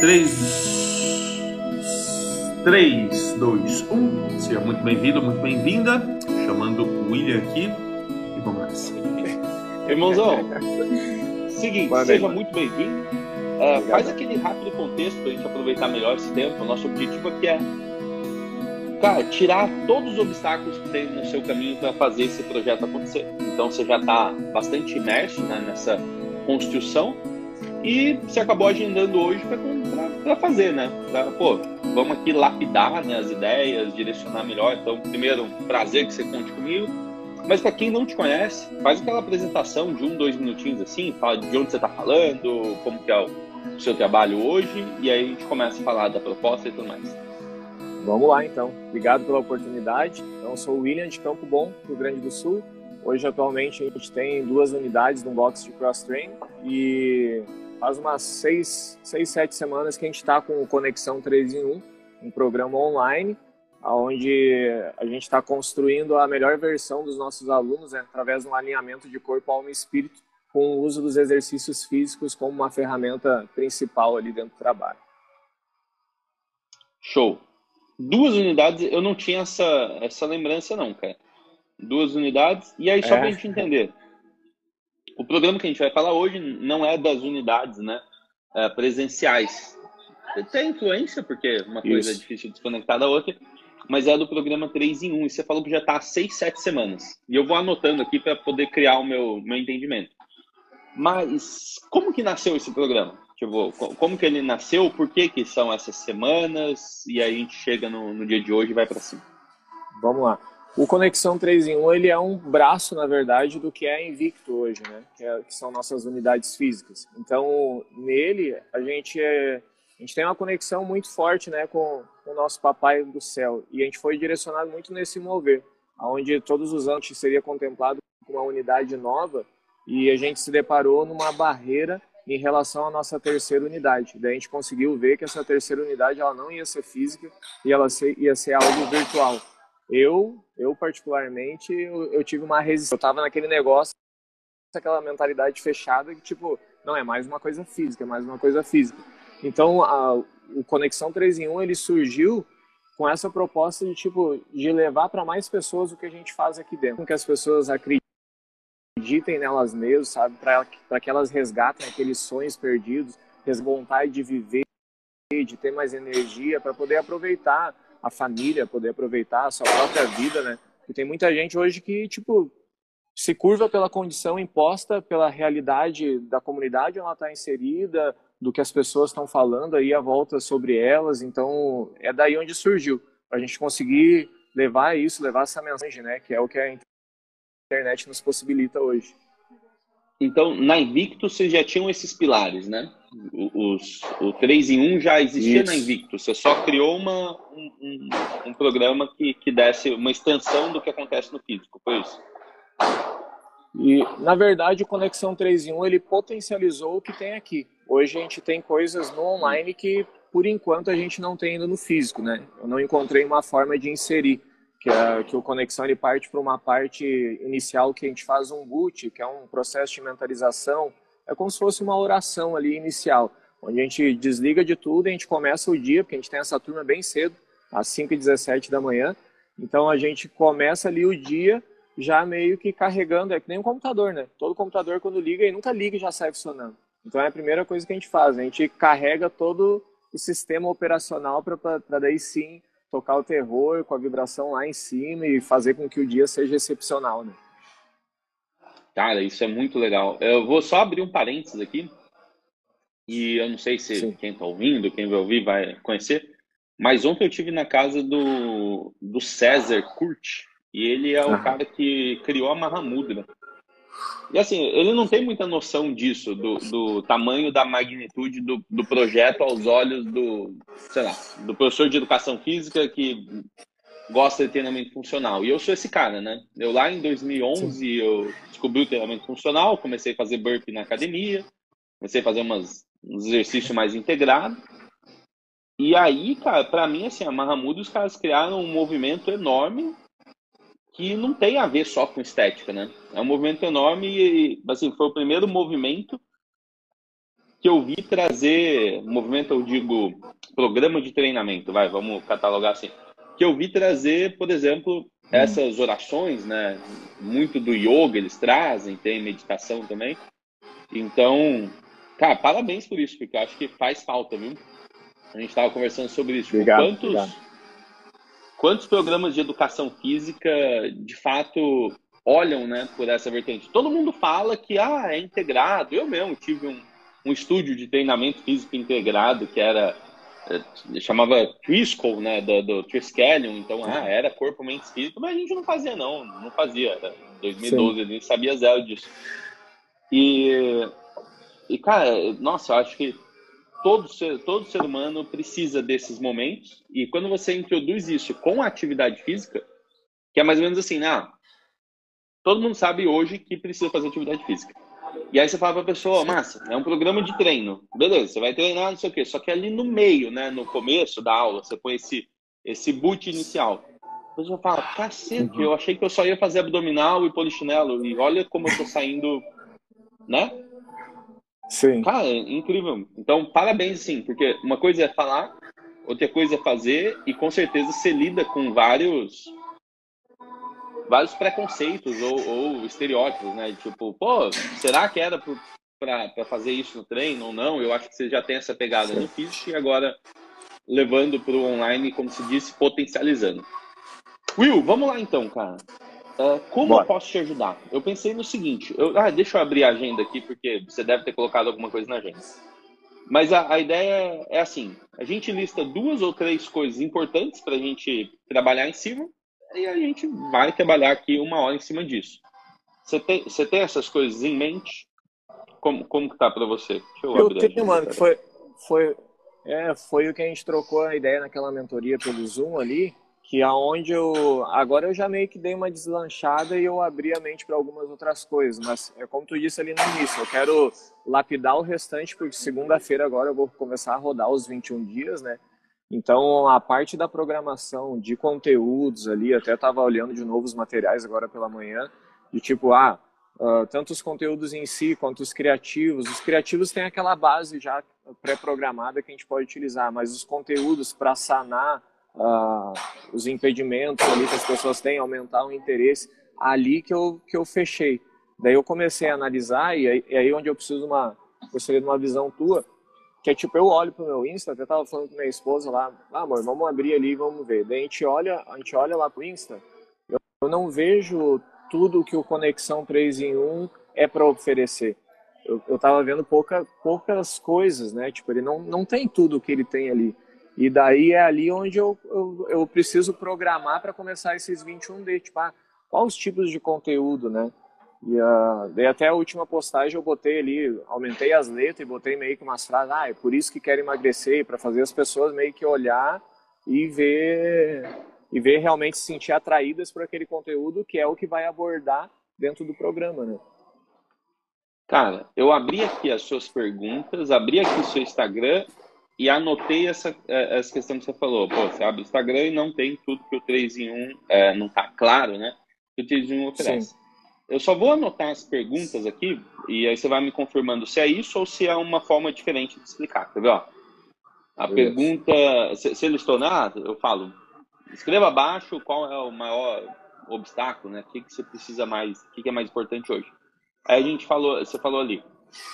3, 3, 2, 1. Seja muito bem-vindo, muito bem-vinda. Chamando o William aqui. E vamos nessa. Irmãozão, seguinte, seja muito bem-vindo. É, faz aquele rápido contexto para a gente aproveitar melhor esse tempo. O nosso objetivo aqui é cara, tirar todos os obstáculos que tem no seu caminho para fazer esse projeto acontecer. Então você já está bastante imerso né, nessa construção e você acabou agendando hoje para fazer, né? Pra, pô, vamos aqui lapidar né, as ideias, direcionar melhor. Então, primeiro, prazer que você conte comigo. Mas para quem não te conhece, faz aquela apresentação de um, dois minutinhos assim, fala de onde você está falando, como que é o seu trabalho hoje, e aí a gente começa a falar da proposta e tudo mais. Vamos lá então. Obrigado pela oportunidade. Então, eu sou o William de Campo Bom, Rio Grande do Sul. Hoje, atualmente, a gente tem duas unidades no box de cross-train e faz umas seis, seis, sete semanas que a gente está com o Conexão 3 em 1, um programa online, onde a gente está construindo a melhor versão dos nossos alunos né, através de um alinhamento de corpo, alma e espírito, com o uso dos exercícios físicos como uma ferramenta principal ali dentro do trabalho. Show. Duas unidades, eu não tinha essa, essa lembrança não, cara. Duas unidades. E aí, só é. para a gente entender, o programa que a gente vai falar hoje não é das unidades né, é, presenciais. Tem influência, porque uma coisa Isso. é difícil de desconectar da outra, mas é do programa 3 em 1. E você falou que já está há 6, 7 semanas. E eu vou anotando aqui para poder criar o meu, meu entendimento. Mas como que nasceu esse programa? Tipo, como que ele nasceu? Por que, que são essas semanas? E aí a gente chega no, no dia de hoje e vai para cima. Vamos lá. O Conexão 3 em 1 ele é um braço, na verdade, do que é Invicto hoje, né? Que, é, que são nossas unidades físicas. Então, nele, a gente, é, a gente tem uma conexão muito forte né, com, com o nosso Papai do Céu. E a gente foi direcionado muito nesse mover, onde todos os anos seria contemplado com uma unidade nova e a gente se deparou numa barreira em relação à nossa terceira unidade. Daí a gente conseguiu ver que essa terceira unidade ela não ia ser física e ela ia ser algo virtual. Eu, eu particularmente, eu, eu tive uma resistência. Eu estava naquele negócio, aquela mentalidade fechada que, tipo, não é mais uma coisa física, é mais uma coisa física. Então, a, o Conexão 3 em 1, ele surgiu com essa proposta de, tipo, de levar para mais pessoas o que a gente faz aqui dentro. Que as pessoas acreditem nelas mesmas, sabe? Para que elas resgatem aqueles sonhos perdidos, vontade de viver, de ter mais energia, para poder aproveitar a família, poder aproveitar a sua própria vida, né? E tem muita gente hoje que, tipo, se curva pela condição imposta pela realidade da comunidade onde ela está inserida, do que as pessoas estão falando aí à volta sobre elas. Então, é daí onde surgiu, a gente conseguir levar isso, levar essa mensagem, né? Que é o que a internet nos possibilita hoje. Então, na Invictus, vocês já tinham esses pilares, né? Os, o 3 em 1 já existia isso. na Invictus. Você só criou uma, um, um, um, programa que, que desse uma extensão do que acontece no físico, foi isso? E, na verdade, o Conexão 3 em 1 ele potencializou o que tem aqui. Hoje a gente tem coisas no online que, por enquanto, a gente não tem ainda no físico, né? Eu não encontrei uma forma de inserir que, é, que o Conexão ele parte para uma parte inicial que a gente faz um boot, que é um processo de mentalização, é como se fosse uma oração ali inicial, onde a gente desliga de tudo e a gente começa o dia, porque a gente tem essa turma bem cedo, às 5h17 da manhã, então a gente começa ali o dia já meio que carregando, é que nem um computador, né? Todo computador quando liga, ele nunca liga e já sai funcionando. Então é a primeira coisa que a gente faz, a gente carrega todo o sistema operacional para daí sim tocar o terror com a vibração lá em cima e fazer com que o dia seja excepcional, né? Cara, isso é muito legal. Eu vou só abrir um parênteses aqui. E eu não sei se Sim. quem está ouvindo, quem vai ouvir vai conhecer. Mas ontem eu tive na casa do, do César Kurt. E ele é o ah. cara que criou a Mahamudra. E assim, ele não tem muita noção disso, do, do tamanho da magnitude do, do projeto aos olhos do, sei lá, do professor de educação física que gosta de treinamento funcional. E eu sou esse cara, né? Eu lá em 2011 Sim. eu descobri o treinamento funcional, comecei a fazer burpee na academia, comecei a fazer umas, uns exercícios mais integrados. E aí, cara, para mim, assim, a Mahamudra, os caras criaram um movimento enorme que não tem a ver só com estética, né? É um movimento enorme e, assim, foi o primeiro movimento que eu vi trazer, movimento eu digo, programa de treinamento, vai, vamos catalogar assim, que eu vi trazer, por exemplo, hum. essas orações, né? Muito do yoga eles trazem, tem meditação também. Então, cara, parabéns por isso, porque eu acho que faz falta, viu? A gente estava conversando sobre isso. Obrigado, quantos, obrigado. quantos programas de educação física, de fato, olham né, por essa vertente? Todo mundo fala que ah, é integrado. Eu mesmo tive um, um estúdio de treinamento físico integrado que era chamava Triskel, né, do, do Triskelion, então ah, era corpo, mente, espírito, mas a gente não fazia não, não fazia. Era 2012 Sim. a gente sabia zero disso. E, e cara, nossa, eu acho que todo ser, todo ser humano precisa desses momentos. E quando você introduz isso com a atividade física, que é mais ou menos assim, ah, todo mundo sabe hoje que precisa fazer atividade física. E aí você fala para a pessoa, massa, é um programa de treino. Beleza, você vai treinar, não sei o quê. Só que ali no meio, né, no começo da aula, você põe esse, esse boot inicial. A pessoa fala, cacete, eu achei que eu só ia fazer abdominal e polichinelo. E olha como eu tô saindo, né? Sim. Cara, é incrível. Então, parabéns, sim, porque uma coisa é falar, outra coisa é fazer, e com certeza você lida com vários vários preconceitos ou, ou estereótipos, né? Tipo, pô, será que era para fazer isso no treino ou não? Eu acho que você já tem essa pegada sim. no físico e agora levando para o online, como se disse, potencializando. Will, vamos lá então, cara. Uh, como Bora. eu posso te ajudar? Eu pensei no seguinte, eu, ah, deixa eu abrir a agenda aqui, porque você deve ter colocado alguma coisa na agenda. Mas a, a ideia é assim, a gente lista duas ou três coisas importantes para a gente trabalhar em cima, e a gente vai trabalhar aqui uma hora em cima disso. Você tem, você tem essas coisas em mente? Como, como que tá para você? Deixa eu, eu tenho, mano, que foi, foi, é, foi o que a gente trocou a ideia naquela mentoria pelo Zoom ali, que aonde eu agora eu já meio que dei uma deslanchada e eu abri a mente para algumas outras coisas, mas é como tu disse ali no início, eu quero lapidar o restante porque segunda-feira agora eu vou começar a rodar os 21 dias, né? Então a parte da programação de conteúdos ali, até estava olhando de novo os materiais agora pela manhã, de tipo, ah, uh, tanto os conteúdos em si quanto os criativos. Os criativos têm aquela base já pré-programada que a gente pode utilizar, mas os conteúdos para sanar uh, os impedimentos ali que as pessoas têm, aumentar o interesse, ali que eu, que eu fechei. Daí eu comecei a analisar, e aí, e aí onde eu preciso uma, gostaria de uma visão tua, que é tipo, eu olho pro meu Insta, até tava falando com minha esposa lá, ah, amor, vamos abrir ali e vamos ver. Daí a gente olha, a gente olha lá pro Insta, eu, eu não vejo tudo que o Conexão 3 em 1 é para oferecer. Eu, eu tava vendo pouca, poucas coisas, né? Tipo, ele não, não tem tudo que ele tem ali. E daí é ali onde eu, eu, eu preciso programar para começar esses 21D, tipo, ah, quais os tipos de conteúdo, né? E uh, daí até a última postagem eu botei ali, aumentei as letras e botei meio que umas frases, ah, é por isso que quero emagrecer, para fazer as pessoas meio que olhar e ver e ver realmente se sentir atraídas por aquele conteúdo que é o que vai abordar dentro do programa, né? Cara, eu abri aqui as suas perguntas, abri aqui o seu Instagram e anotei essa, é, essa questão que você falou. Pô, você abre o Instagram e não tem tudo que o 3 em 1 é, não tá claro, né? Que o 3 em 1 oferece. Sim. Eu só vou anotar as perguntas aqui e aí você vai me confirmando se é isso ou se é uma forma diferente de explicar. Quer ver? Ó? A pergunta, se, ele listou, ah, eu falo, escreva abaixo qual é o maior obstáculo, né? O que, que você precisa mais, o que, que é mais importante hoje. Aí a gente falou, você falou ali,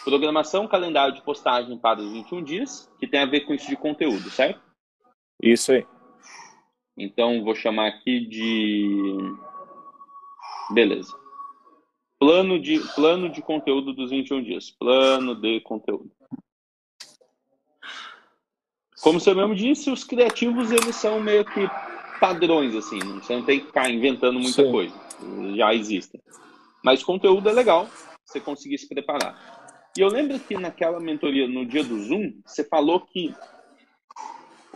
Programação, calendário de postagem para os 21 dias, que tem a ver com isso de conteúdo, certo? Isso aí. Então, vou chamar aqui de. Beleza. Plano de, plano de conteúdo dos 21 dias. Plano de conteúdo. Como você mesmo disse, os criativos eles são meio que padrões, assim. Você não tem que ficar inventando muita Sim. coisa. Já existem. Mas conteúdo é legal você conseguir se preparar. E eu lembro que naquela mentoria, no dia do Zoom, você falou que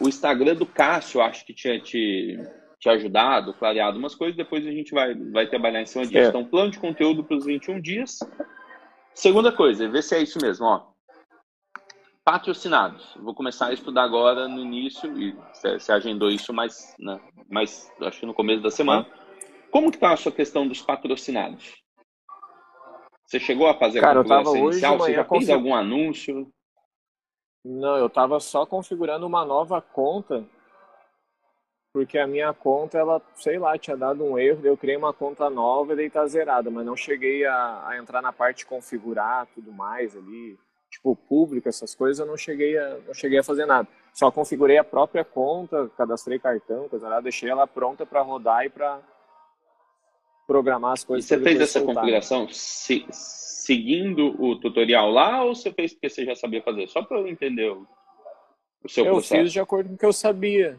o Instagram do Cássio, acho que tinha te, te ajudado, clareado umas coisas, depois a gente vai, vai trabalhar em cima disso. É. Então, plano de conteúdo para os 21 dias. Segunda coisa, ver se é isso mesmo, ó. Patrocinados. Vou começar a estudar agora no início, e você agendou isso mais, né, mais, acho que no começo da semana. Como que tá a sua questão dos patrocinados? Você chegou a fazer Cara, a configuração inicial? Você já fez algum anúncio? Não, eu estava só configurando uma nova conta, porque a minha conta, ela, sei lá, tinha dado um erro, eu criei uma conta nova e daí tá zerada, mas não cheguei a, a entrar na parte de configurar tudo mais ali, tipo, público, essas coisas, eu não cheguei a, não cheguei a fazer nada. Só configurei a própria conta, cadastrei cartão, coisa lá, deixei ela pronta para rodar e para programar as coisas. E você fez essa soltar. configuração se, seguindo o tutorial lá ou você fez porque você já sabia fazer? Só para eu entender o, o seu eu processo. Eu fiz de acordo com o que eu sabia.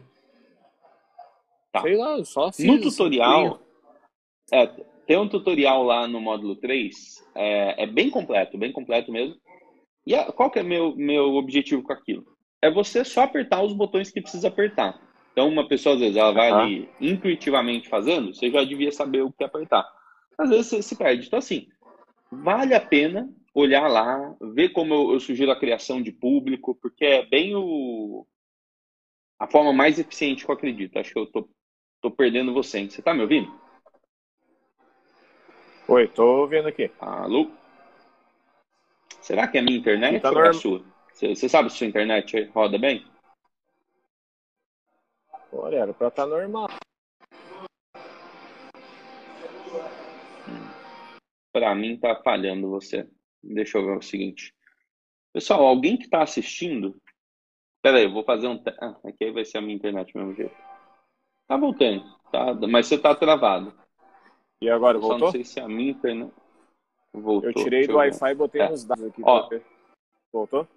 Tá. Sei lá, só fiz. No tutorial, é, tem um tutorial lá no módulo 3, é, é bem completo, bem completo mesmo. E a, qual que é meu meu objetivo com aquilo? É você só apertar os botões que precisa apertar. Então, uma pessoa, às vezes, ela vai uhum. ali intuitivamente fazendo, você já devia saber o que apertar. Às vezes, você se perde. Então, assim, vale a pena olhar lá, ver como eu, eu sugiro a criação de público, porque é bem o a forma mais eficiente que eu acredito. Acho que eu tô, tô perdendo você. Hein? Você tá me ouvindo? Oi, tô ouvindo aqui. Alô? Será que é a minha internet tá ou é a sua? Você, sabe se sua internet roda bem? Olha, era pra estar tá normal. Para mim tá falhando você. Deixa eu ver o seguinte. Pessoal, alguém que está assistindo. Pera aí, eu vou fazer um. Ah, aqui vai ser a minha internet do mesmo jeito. Tá voltando, tá? Mas você tá travado. E agora, voltou? Só não sei se é a minha internet. Voltou. Eu tirei do Wi-Fi e botei é. nos dados aqui. Ó, voltou?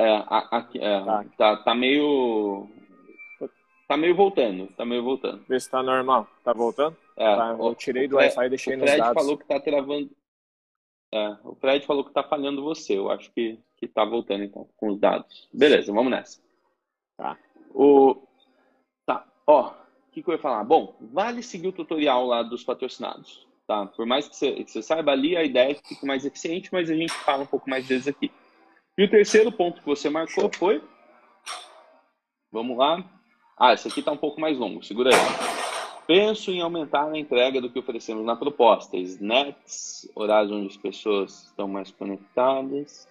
É, aqui, é, tá. tá, tá meio Tá meio voltando, tá meio voltando. Vê se tá normal. Tá voltando? É, tá, eu tirei do Wi-Fi e deixei nos dados. O Fred falou que tá travando. É, o Fred falou que tá falhando você. Eu acho que, que tá voltando então com os dados. Beleza, vamos nessa. Tá. O... Tá, ó. O que, que eu ia falar? Bom, vale seguir o tutorial lá dos patrocinados. Tá? Por mais que você, que você saiba ali, a ideia é que fique mais eficiente, mas a gente fala um pouco mais vezes aqui. E o terceiro ponto que você marcou foi. Vamos lá. Ah, esse aqui está um pouco mais longo, segura aí. Penso em aumentar a entrega do que oferecemos na proposta. Snacks, horários onde as pessoas estão mais conectadas,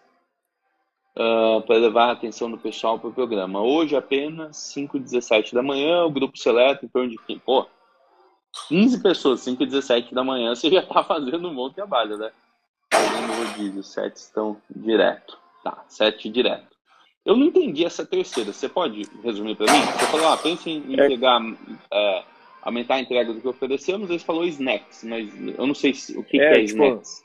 uh, para levar a atenção do pessoal para o programa. Hoje apenas 5 h 17 da manhã, o grupo seleto em torno de 15. Pô, 15 pessoas, 5 h 17 da manhã, você já está fazendo um bom trabalho, né? Fazendo rodízio, 7 estão direto. Tá, 7 direto. Eu não entendi essa terceira. Você pode resumir para mim? Você falou, ah, pense em é. entregar, é, aumentar a entrega do que oferecemos. Você falou snacks, mas eu não sei se, o que é, que é tipo, snacks.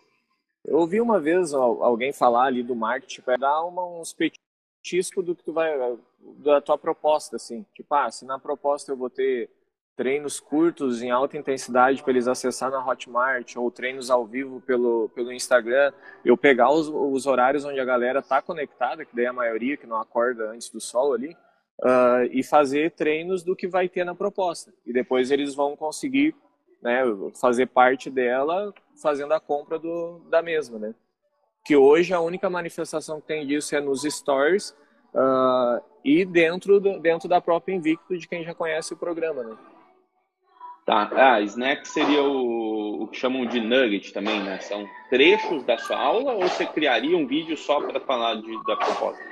Eu ouvi uma vez alguém falar ali do marketing para dar uma, uns petiscos do que tu vai da tua proposta, assim. Tipo, ah, se na proposta eu vou ter treinos curtos em alta intensidade para eles acessar na Hotmart ou treinos ao vivo pelo, pelo Instagram, eu pegar os, os horários onde a galera tá conectada, que daí é a maioria que não acorda antes do sol ali, uh, e fazer treinos do que vai ter na proposta. E depois eles vão conseguir né, fazer parte dela fazendo a compra do, da mesma, né? Que hoje a única manifestação que tem disso é nos stores uh, e dentro, do, dentro da própria Invicto de quem já conhece o programa, né? Tá. Ah, snack seria o, o que chamam de nugget também, né? São trechos da sua aula ou você criaria um vídeo só para falar de, da proposta?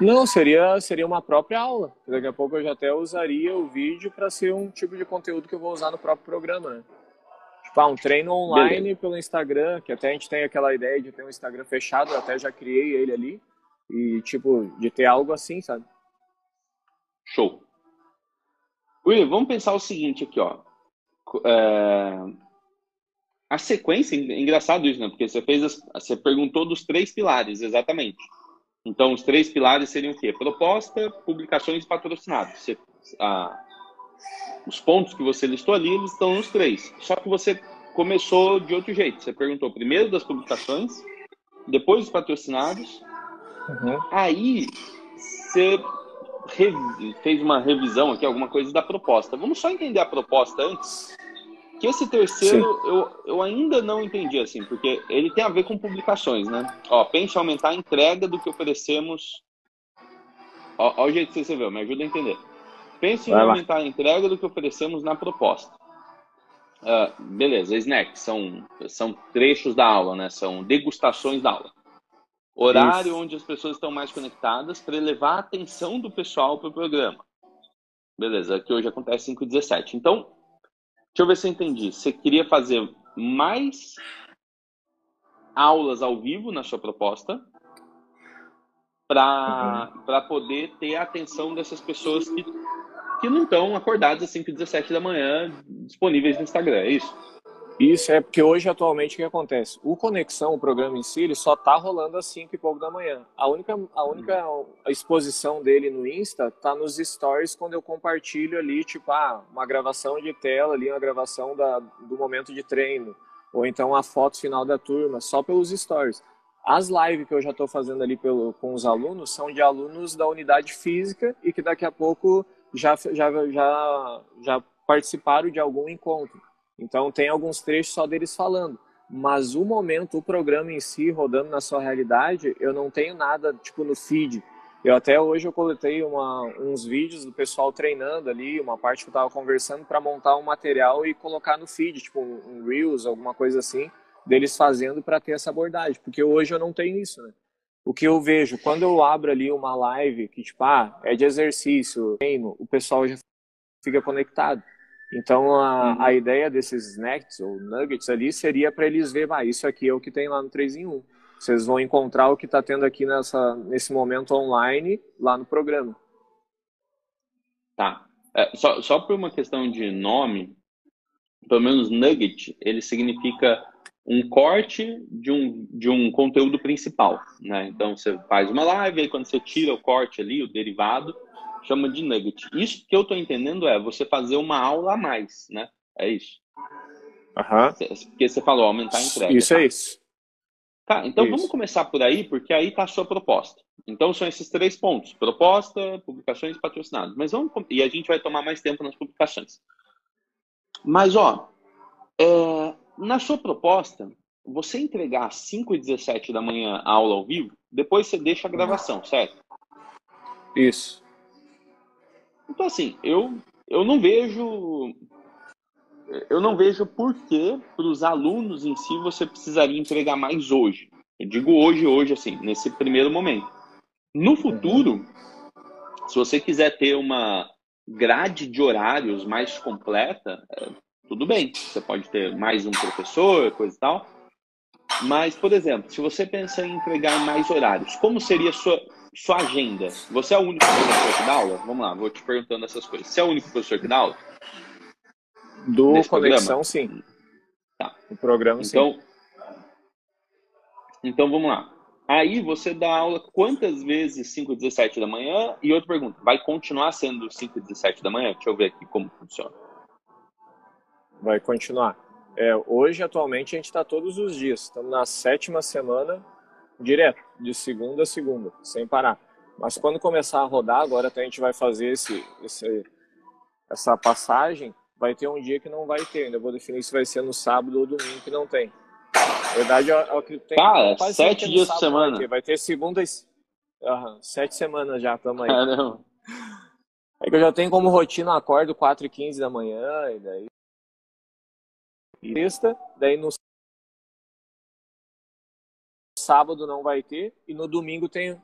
Não, seria, seria uma própria aula. Daqui a pouco eu já até usaria o vídeo para ser um tipo de conteúdo que eu vou usar no próprio programa, né? Tipo, ah, um treino online Beleza. pelo Instagram, que até a gente tem aquela ideia de ter um Instagram fechado, eu até já criei ele ali. E, tipo, de ter algo assim, sabe? Show. William, vamos pensar o seguinte aqui, ó. É... A sequência, engraçado isso, né? Porque você fez, as... você perguntou dos três pilares, exatamente. Então, os três pilares seriam o quê? Proposta, publicações e patrocinados. Você... Ah... Os pontos que você listou ali, eles estão nos três. Só que você começou de outro jeito. Você perguntou primeiro das publicações, depois dos patrocinados. Uhum. Aí, você fez uma revisão aqui, alguma coisa da proposta. Vamos só entender a proposta antes. Que esse terceiro eu, eu ainda não entendi, assim, porque ele tem a ver com publicações, né? Ó, pense em aumentar a entrega do que oferecemos. Ó, ó o jeito que você viu, me ajuda a entender. Pense em aumentar a entrega do que oferecemos na proposta. Uh, beleza, snacks são, são trechos da aula, né? São degustações da aula. Horário Isso. onde as pessoas estão mais conectadas para elevar a atenção do pessoal para o programa. Beleza, aqui hoje acontece 5 e 17. Então, deixa eu ver se eu entendi. Você queria fazer mais aulas ao vivo na sua proposta para uhum. poder ter a atenção dessas pessoas que, que não estão acordadas às 5 e 17 da manhã disponíveis no Instagram, é isso? Isso é porque hoje, atualmente, o que acontece? O Conexão, o programa em si, ele só tá rolando às 5 e pouco da manhã. A única, a única exposição dele no Insta tá nos stories quando eu compartilho ali, tipo, ah, uma gravação de tela ali, uma gravação da, do momento de treino, ou então a foto final da turma, só pelos stories. As lives que eu já estou fazendo ali pelo, com os alunos são de alunos da unidade física e que daqui a pouco já, já, já, já participaram de algum encontro. Então tem alguns trechos só deles falando. Mas o momento, o programa em si, rodando na sua realidade, eu não tenho nada tipo no feed. Eu até hoje eu coletei uma, uns vídeos do pessoal treinando ali, uma parte que eu estava conversando para montar um material e colocar no feed, tipo um, um Reels, alguma coisa assim, deles fazendo para ter essa abordagem, porque hoje eu não tenho isso, né? O que eu vejo, quando eu abro ali uma live que, tipo, ah, é de exercício, treino, o pessoal já fica conectado. Então, a, uhum. a ideia desses snacks ou nuggets ali seria para eles verem, ah, isso aqui é o que tem lá no 3 em 1. Vocês vão encontrar o que está tendo aqui nessa, nesse momento online lá no programa. Tá. É, só, só por uma questão de nome, pelo menos nugget, ele significa um corte de um, de um conteúdo principal, né? Então, você faz uma live, aí quando você tira o corte ali, o derivado, chama de nugget. Isso que eu estou entendendo é você fazer uma aula a mais, né? É isso. Uhum. Porque você falou aumentar a entrega. Isso tá? é isso. Tá, então isso. vamos começar por aí, porque aí está a sua proposta. Então são esses três pontos: proposta, publicações e patrocinados. Mas vamos e a gente vai tomar mais tempo nas publicações. Mas ó, é, na sua proposta, você entregar às 5 e 17 da manhã a aula ao vivo, depois você deixa a gravação, certo? Isso. Então, assim, eu, eu não vejo. Eu não vejo por que para os alunos em si você precisaria entregar mais hoje. Eu digo hoje, hoje, assim, nesse primeiro momento. No futuro, se você quiser ter uma grade de horários mais completa, é, tudo bem. Você pode ter mais um professor, coisa e tal. Mas, por exemplo, se você pensa em entregar mais horários, como seria sua, sua agenda. Você é o único professor que dá aula? Vamos lá, vou te perguntando essas coisas. Você é o único professor que dá aula? Do Nesse Conexão, programa? sim. Tá. O programa, então, sim. Então, vamos lá. Aí você dá aula quantas vezes 5 e 17 da manhã? E outra pergunta, vai continuar sendo 5 e 17 da manhã? Deixa eu ver aqui como funciona. Vai continuar. É, hoje, atualmente, a gente está todos os dias. Estamos na sétima semana direto, de segunda a segunda, sem parar. Mas quando começar a rodar, agora até a gente vai fazer esse, esse, essa passagem, vai ter um dia que não vai ter. Ainda vou definir se vai ser no sábado ou domingo que não tem. Na verdade, é o que tem. Cara, sete dias por semana. Vai ter, vai ter segunda uhum, sete semanas já, tamo aí. Caramba. É que eu já tenho como rotina, acordo 4 e 15 da manhã, e daí. Sexta, daí no sábado não vai ter e no domingo tem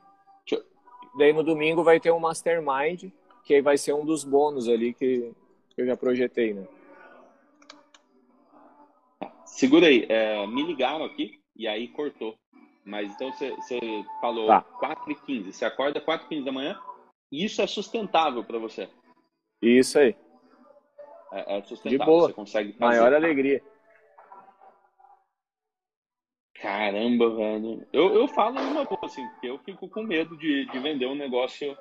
daí no domingo vai ter um mastermind que aí vai ser um dos bônus ali que eu já projetei, né? Segura aí, é, me ligaram aqui e aí cortou. Mas então você falou tá. 4 e 15 você acorda 4 e 15 da manhã isso é sustentável para você? Isso aí. É, é sustentável, De boa. você consegue fazer. Maior alegria. Caramba, velho. Eu, eu falo uma boa, assim, porque eu fico com medo de, de vender um negócio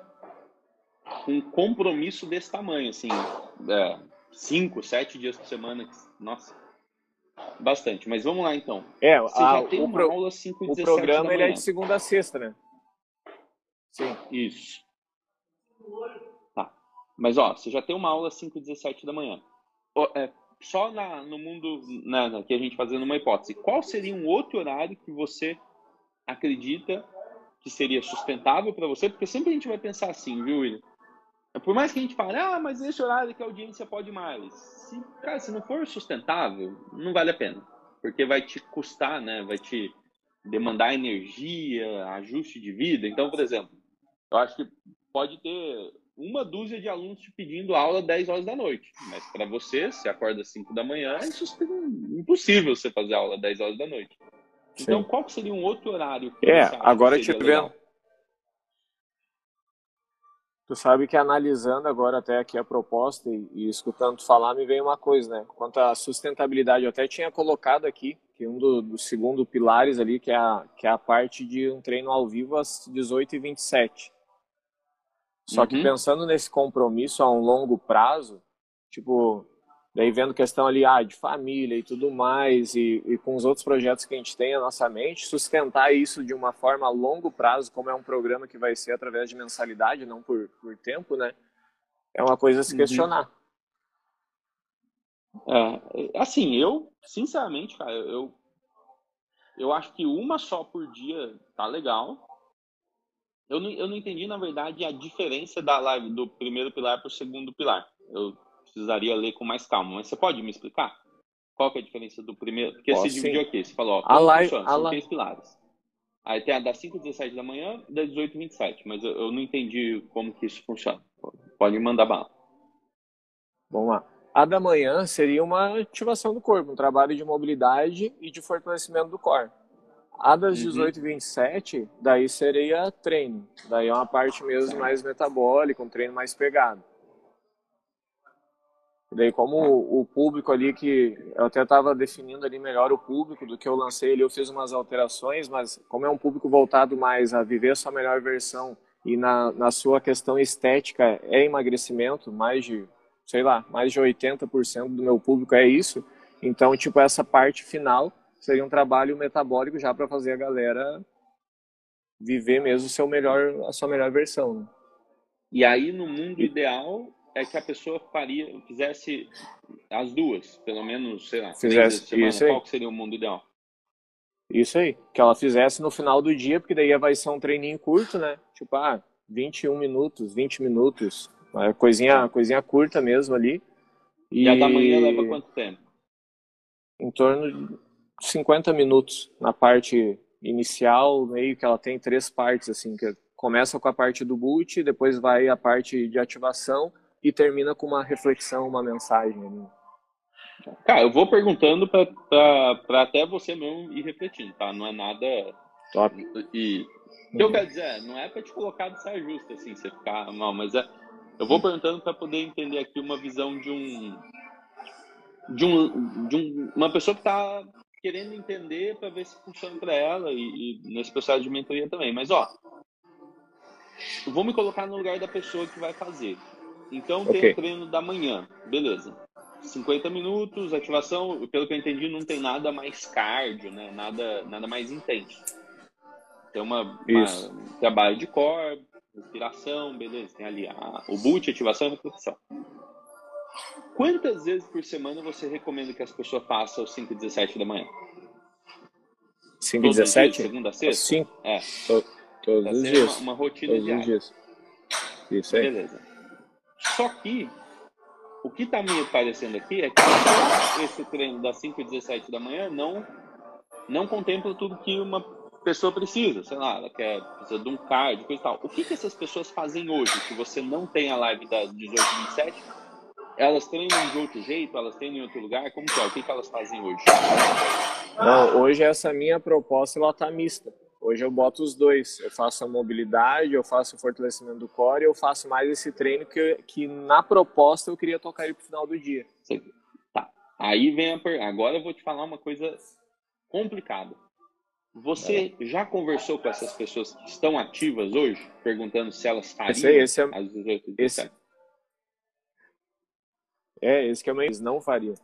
com compromisso desse tamanho, assim. É, cinco, sete dias por semana. Nossa. Bastante. Mas vamos lá, então. É, Você a, já tem uma pro, aula 5 e O programa ele é de segunda a sexta, né? Sim. Isso. Tá. Mas, ó, você já tem uma aula 5 e 17 da manhã. É, só na, no mundo né, que a gente fazendo uma hipótese, qual seria um outro horário que você acredita que seria sustentável para você? Porque sempre a gente vai pensar assim, viu, William? Por mais que a gente fale, ah, mas esse horário que a audiência pode mais. Se, cara, se não for sustentável, não vale a pena. Porque vai te custar, né? Vai te. demandar energia, ajuste de vida. Então, por exemplo, eu acho que pode ter uma dúzia de alunos te pedindo aula 10 horas da noite. Mas para você, se acorda às 5 da manhã, é impossível você fazer aula 10 horas da noite. Então, Sim. qual seria um outro horário? Que é, agora te vendo. Tu sabe que analisando agora até aqui a proposta e, e, escutando falar, me veio uma coisa, né? Quanto à sustentabilidade, eu até tinha colocado aqui que um dos do segundo pilares ali, que é, a, que é a parte de um treino ao vivo às 18h27. Só uhum. que pensando nesse compromisso a um longo prazo, tipo, daí vendo questão ali ah, de família e tudo mais, e, e, com os outros projetos que a gente tem na nossa mente, sustentar isso de uma forma a longo prazo, como é um programa que vai ser através de mensalidade, não por, por tempo, né? É uma coisa a se uhum. questionar. É, assim, eu, sinceramente, cara, eu, eu acho que uma só por dia tá legal. Eu não, eu não entendi, na verdade, a diferença da live do primeiro pilar para o segundo pilar. Eu precisaria ler com mais calma, mas você pode me explicar? Qual que é a diferença do primeiro? Porque Posso, você dividiu aqui, você falou, ó, a live? São três pilares. Aí tem a das 5 às 17 da manhã e das 18 às 27, mas eu, eu não entendi como que isso funciona. Pode me mandar bala. Vamos lá. A da manhã seria uma ativação do corpo, um trabalho de mobilidade e de fortalecimento do core. A das 18 uhum. e 27, daí seria treino. Daí é uma parte mesmo mais metabólica, um treino mais pegado. Daí como o público ali que eu até estava definindo ali melhor o público do que eu lancei ali, eu fiz umas alterações, mas como é um público voltado mais a viver a sua melhor versão e na, na sua questão estética é emagrecimento, mais de sei lá, mais de 80% do meu público é isso. Então, tipo, essa parte final seria um trabalho metabólico já para fazer a galera viver mesmo seu melhor, a sua melhor versão. Né? E aí, no mundo ideal, é que a pessoa faria, fizesse as duas, pelo menos, sei lá, fizesse semana, isso aí. qual seria o mundo ideal? Isso aí, que ela fizesse no final do dia, porque daí vai ser um treininho curto, né? Tipo, ah, 21 minutos, 20 minutos, uma coisinha, coisinha curta mesmo ali. E, e a da manhã leva quanto tempo? Em torno de 50 minutos na parte inicial, meio que ela tem três partes, assim, que começa com a parte do boot, depois vai a parte de ativação e termina com uma reflexão, uma mensagem. Ali. Cara, eu vou perguntando para até você mesmo ir refletindo, tá? Não é nada. Top. E o que eu quero dizer é, não é para te colocar de saia justa, assim, você ficar mal, mas é eu vou perguntando para poder entender aqui uma visão de um de, um, de um, uma pessoa que está querendo entender para ver se funciona para ela e, e, nesse processo de mentoria também. Mas ó, vou me colocar no lugar da pessoa que vai fazer. Então tem o treino da manhã, beleza? 50 minutos, ativação, pelo que eu entendi, não tem nada mais cardio, né? Nada, nada mais intenso. Tem uma, uma trabalho de core, respiração, beleza, tem ali a, o boot, ativação e repetição. Quantas vezes por semana você recomenda que as pessoas façam às 5 e 17 da manhã? 5 e 17? Segunda a sexta? 5? É. Todos os dias. Uma, uma rotina Todos diária. Os dias. Isso aí. Beleza. Só que o que está me parecendo aqui é que esse treino das 5 e 17 da manhã não, não contempla tudo que uma pessoa precisa, sei lá, ela quer, precisa de um card, coisa e tal. O que, que essas pessoas fazem hoje, que você não tem a live das 18 e 27? Elas treinam de outro jeito, elas treinam em outro lugar, como que é? O que, que elas fazem hoje? Não, hoje essa minha proposta, ela tá mista. Hoje eu boto os dois. Eu faço a mobilidade, eu faço o fortalecimento do core, eu faço mais esse treino que, que na proposta eu queria tocar ele pro final do dia. Tá. Aí vem a per... Agora eu vou te falar uma coisa complicada. Você é. já conversou com essas pessoas que estão ativas hoje, perguntando se elas fariam esse, esse é, às 18 esse, É, esse que é eles não fariam.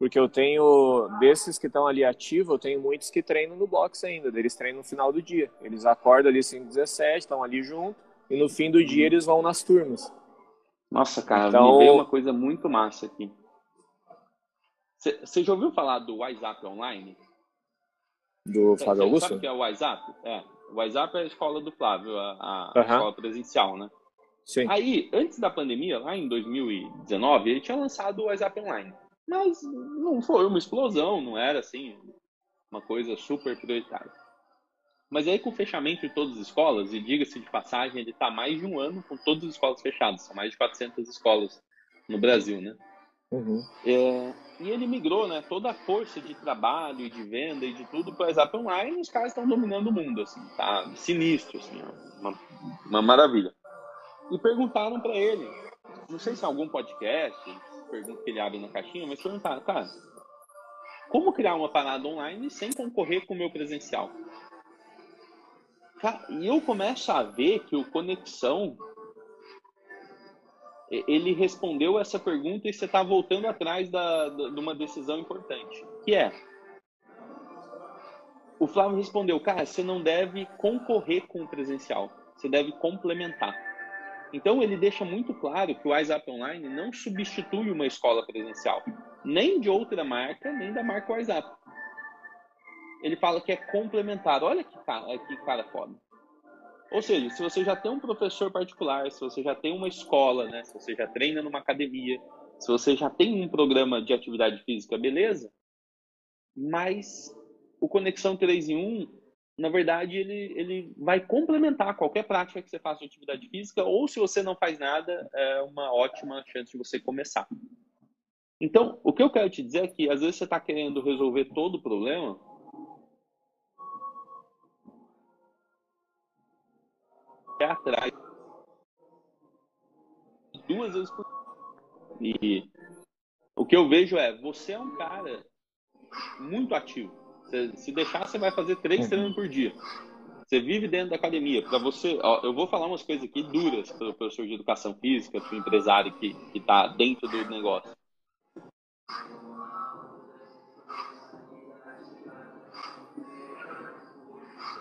Porque eu tenho, desses que estão ali ativos, eu tenho muitos que treinam no box ainda, eles treinam no final do dia. Eles acordam ali 5 17, estão ali junto, e no fim do dia uhum. eles vão nas turmas. Nossa, cara, então... me veio uma coisa muito massa aqui. Você já ouviu falar do WhatsApp Online? Do Flávio Augusto? Sabe o que é o WhatsApp? É. O WhatsApp é a escola do Flávio, a, a uhum. escola presencial, né? Sim. Aí, antes da pandemia, lá em 2019, ele tinha lançado o WhatsApp Online. Mas não foi uma explosão, não era assim, uma coisa super prioritária. Mas aí com o fechamento de todas as escolas, e diga-se de passagem, ele está mais de um ano com todas as escolas fechadas, são mais de 400 escolas no Brasil, né? Uhum. É, e ele migrou, né? Toda a força de trabalho e de venda e de tudo para o WhatsApp Online, e os caras estão dominando o mundo, assim, tá sinistro, assim, uma, uma maravilha. E perguntaram para ele, não sei se é algum podcast, pergunta que ele abre na caixinha, mas perguntaram, cara, como criar uma parada online sem concorrer com o meu presencial? e eu começo a ver que o Conexão ele respondeu essa pergunta e você está voltando atrás da, da, de uma decisão importante, que é o Flávio respondeu, cara, você não deve concorrer com o presencial, você deve complementar. Então ele deixa muito claro que o WhatsApp Online não substitui uma escola presencial, nem de outra marca, nem da marca WhatsApp ele fala que é complementar. Olha que cara, que cara foda. Ou seja, se você já tem um professor particular, se você já tem uma escola, né, se você já treina numa academia, se você já tem um programa de atividade física, beleza. Mas o Conexão 3 em 1, na verdade, ele, ele vai complementar qualquer prática que você faça de atividade física, ou se você não faz nada, é uma ótima chance de você começar. Então, o que eu quero te dizer é que às vezes você está querendo resolver todo o problema, pé atrás. Duas vezes por E o que eu vejo é, você é um cara muito ativo. Você, se deixar, você vai fazer três uhum. treinos por dia. Você vive dentro da academia. Para você, ó, eu vou falar umas coisas aqui duras para o professor de educação física, para o empresário que está dentro do negócio.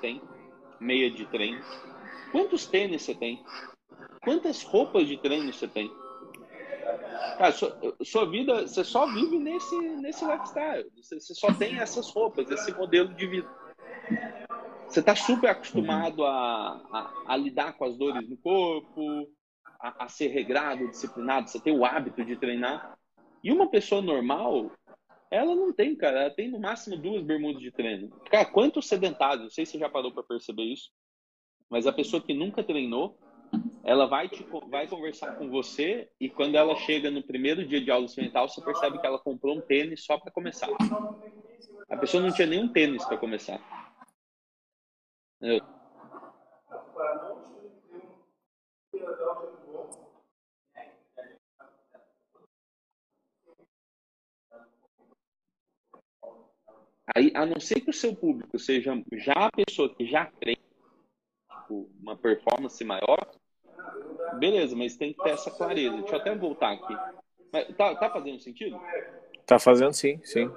Tem meia de treino, Quantos tênis você tem? Quantas roupas de treino você tem? Cara, sua, sua vida, você só vive nesse, nesse lifestyle. Você, você só tem essas roupas, esse modelo de vida. Você está super acostumado a, a, a, lidar com as dores no corpo, a, a ser regrado, disciplinado, você tem o hábito de treinar. E uma pessoa normal, ela não tem, cara. Ela tem no máximo duas bermudas de treino. Cara, quantos sedentários, não sei se você já parou para perceber isso, mas a pessoa que nunca treinou, ela vai, te, vai conversar com você e quando ela chega no primeiro dia de aula experimental, você percebe que ela comprou um tênis só para começar. A pessoa não tinha nenhum tênis para começar. Aí, a não ser que o seu público seja já a pessoa que já treina, uma performance maior, beleza, mas tem que ter essa clareza. Deixa eu até voltar aqui. Mas tá, tá fazendo sentido? Tá fazendo sim, sim.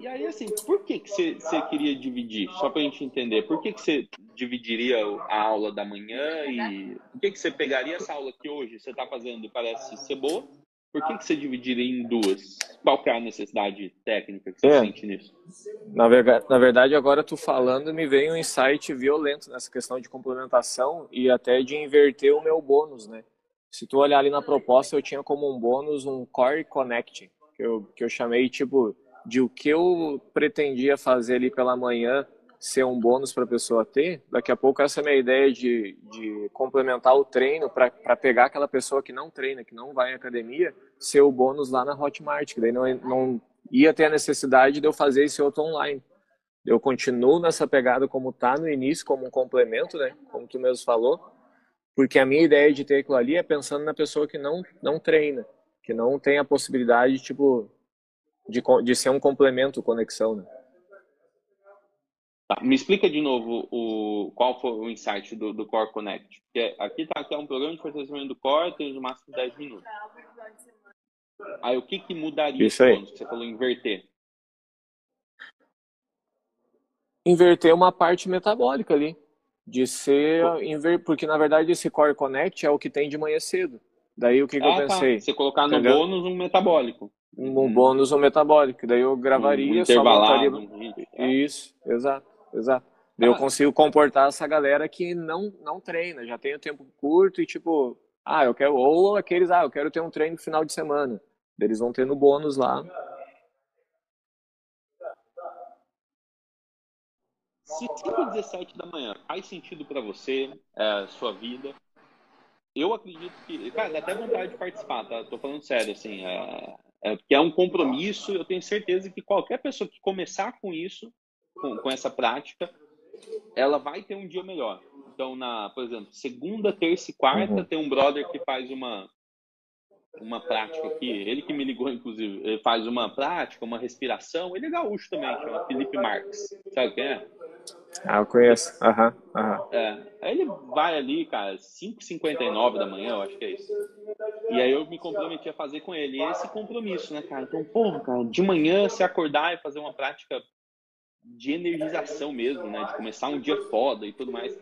E aí, assim, por que, que você, você queria dividir? Só para a gente entender, por que, que você dividiria a aula da manhã e por que, que você pegaria essa aula que hoje você está fazendo e parece ser boa por que, que você dividiria em duas? Qual que é a necessidade técnica que você é. sente nisso? Na verdade, na verdade, agora tu falando, me veio um insight violento nessa questão de complementação e até de inverter o meu bônus, né? Se tu olhar ali na proposta, eu tinha como um bônus um Core Connect, que eu, que eu chamei, tipo, de o que eu pretendia fazer ali pela manhã ser um bônus para a pessoa ter, daqui a pouco essa é a minha ideia de, de complementar o treino para pegar aquela pessoa que não treina, que não vai à academia, ser o bônus lá na Hotmart, que daí não, não ia ter a necessidade de eu fazer esse outro online. Eu continuo nessa pegada como tá no início, como um complemento, né? Como tu mesmo falou, porque a minha ideia de ter aquilo ali é pensando na pessoa que não, não treina, que não tem a possibilidade, tipo, de, de ser um complemento conexão, né? Tá, me explica de novo o, qual foi o insight do, do Core Connect. Porque aqui está aqui é um programa de fortalecimento do Core, tem no máximo 10 minutos. Aí o que, que mudaria Isso aí. você falou inverter? Inverter uma parte metabólica ali. De ser. Inver... Porque na verdade esse Core Connect é o que tem de manhã cedo. Daí o que, que ah, eu tá. pensei? Tá. Você colocar no Entendeu? bônus um metabólico. Um bônus um metabólico. Daí eu gravaria, um só montaria. É. Isso, exato. Exato. Eu consigo comportar essa galera que não, não treina, já tem o tempo curto e tipo, ah, eu quero, ou aqueles, ah, eu quero ter um treino no final de semana. Eles vão ter no bônus lá. Se 5 e 17 da manhã faz sentido para você, é, sua vida, eu acredito que. Cara, dá até vontade de participar, tá? Tô falando sério, assim. É, é, porque é um compromisso, eu tenho certeza que qualquer pessoa que começar com isso, com, com essa prática, ela vai ter um dia melhor. Então, na, por exemplo, segunda, terça e quarta, uhum. tem um brother que faz uma, uma prática aqui, ele que me ligou, inclusive, ele faz uma prática, uma respiração, ele é gaúcho também, chama Felipe Marques, sabe quem é? Ah, eu conheço, aham, uhum, aham. É, aí ele vai ali, cara, 5h59 da manhã, eu acho que é isso. E aí eu me comprometi a fazer com ele, e esse compromisso, né, cara? Então, porra, cara, de manhã se acordar e fazer uma prática de energização mesmo, né, de começar um dia foda e tudo mais